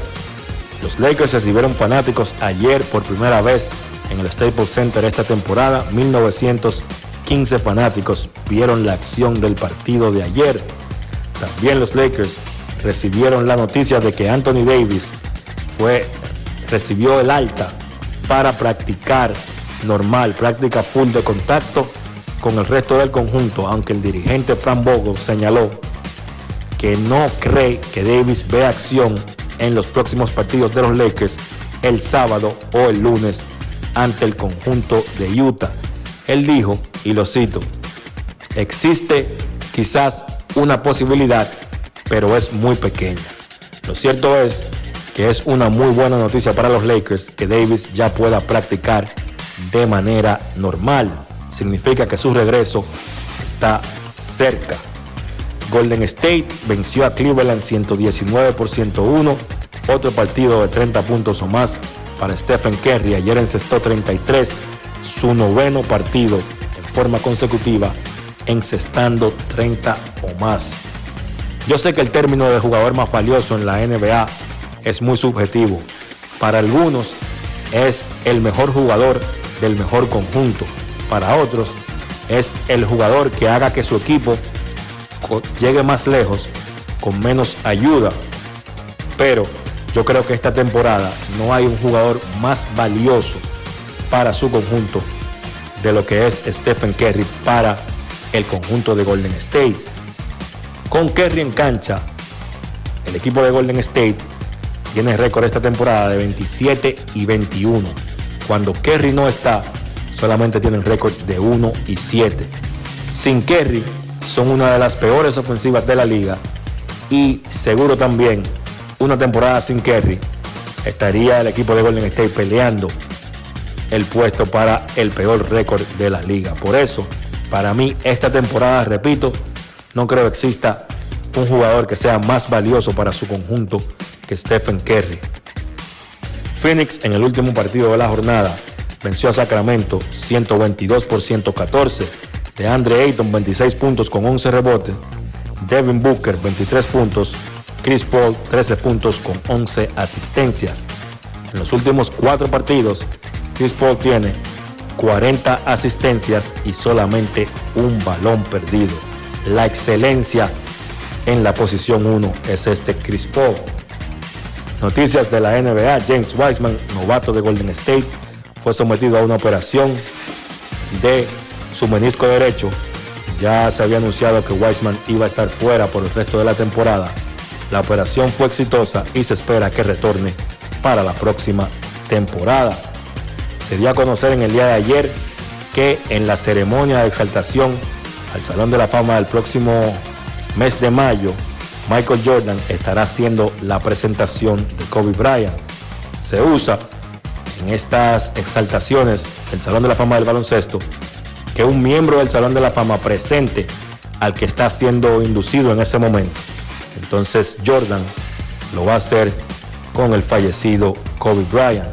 Los Lakers recibieron fanáticos ayer por primera vez en el Staples Center esta temporada. 1915 fanáticos vieron la acción del partido de ayer. También los Lakers recibieron la noticia de que Anthony Davis fue recibió el alta para practicar normal, práctica full de contacto con el resto del conjunto, aunque el dirigente Frank Vogel señaló que no cree que Davis vea acción en los próximos partidos de los Lakers el sábado o el lunes ante el conjunto de Utah. Él dijo, y lo cito, existe quizás una posibilidad, pero es muy pequeña. Lo cierto es que es una muy buena noticia para los Lakers que Davis ya pueda practicar de manera normal. Significa que su regreso está cerca. Golden State venció a Cleveland 119 por 101. Otro partido de 30 puntos o más para Stephen Curry. Ayer encestó 33, su noveno partido en forma consecutiva, encestando 30 o más. Yo sé que el término de jugador más valioso en la NBA es muy subjetivo. Para algunos es el mejor jugador del mejor conjunto. Para otros es el jugador que haga que su equipo llegue más lejos con menos ayuda. Pero yo creo que esta temporada no hay un jugador más valioso para su conjunto de lo que es Stephen Curry para el conjunto de Golden State. Con Curry en cancha, el equipo de Golden State tiene récord esta temporada de 27 y 21. Cuando Kerry no está, solamente tienen récord de 1 y 7. Sin Kerry, son una de las peores ofensivas de la liga y seguro también una temporada sin Kerry estaría el equipo de Golden State peleando el puesto para el peor récord de la liga. Por eso, para mí, esta temporada, repito, no creo exista un jugador que sea más valioso para su conjunto que Stephen Curry. Phoenix en el último partido de la jornada venció a Sacramento 122 por 114. De Andre Ayton 26 puntos con 11 rebotes. Devin Booker 23 puntos. Chris Paul 13 puntos con 11 asistencias. En los últimos cuatro partidos, Chris Paul tiene 40 asistencias y solamente un balón perdido. La excelencia en la posición 1 es este Chris Paul. Noticias de la NBA, James Wiseman, novato de Golden State, fue sometido a una operación de su menisco derecho. Ya se había anunciado que Wiseman iba a estar fuera por el resto de la temporada. La operación fue exitosa y se espera que retorne para la próxima temporada. Se dio a conocer en el día de ayer que en la ceremonia de exaltación al Salón de la Fama del próximo mes de mayo, Michael Jordan estará haciendo la presentación de Kobe Bryant. Se usa en estas exaltaciones del Salón de la Fama del baloncesto que un miembro del Salón de la Fama presente al que está siendo inducido en ese momento. Entonces Jordan lo va a hacer con el fallecido Kobe Bryant.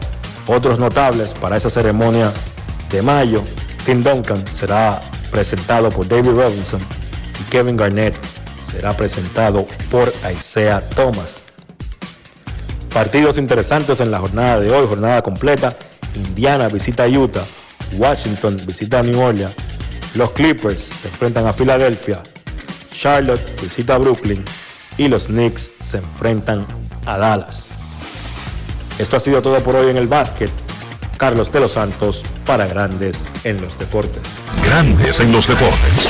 Otros notables para esa ceremonia de mayo, Tim Duncan será presentado por David Robinson y Kevin Garnett será presentado por Isaiah Thomas. Partidos interesantes en la jornada de hoy, jornada completa. Indiana visita Utah, Washington visita New Orleans, los Clippers se enfrentan a Filadelfia, Charlotte visita Brooklyn y los Knicks se enfrentan a Dallas. Esto ha sido todo por hoy en el básquet. Carlos de los Santos para Grandes en los Deportes. Grandes en los Deportes.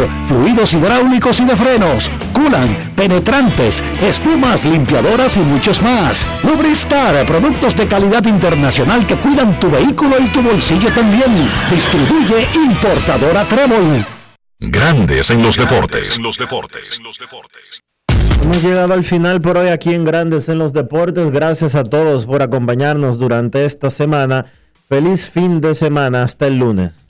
motor fluidos hidráulicos y de frenos, culan, penetrantes, espumas, limpiadoras y muchos más. Lubristar, productos de calidad internacional que cuidan tu vehículo y tu bolsillo también. Distribuye importadora Trébol. Grandes en los deportes. En los deportes. Hemos llegado al final por hoy aquí en Grandes en los Deportes. Gracias a todos por acompañarnos durante esta semana. Feliz fin de semana. Hasta el lunes.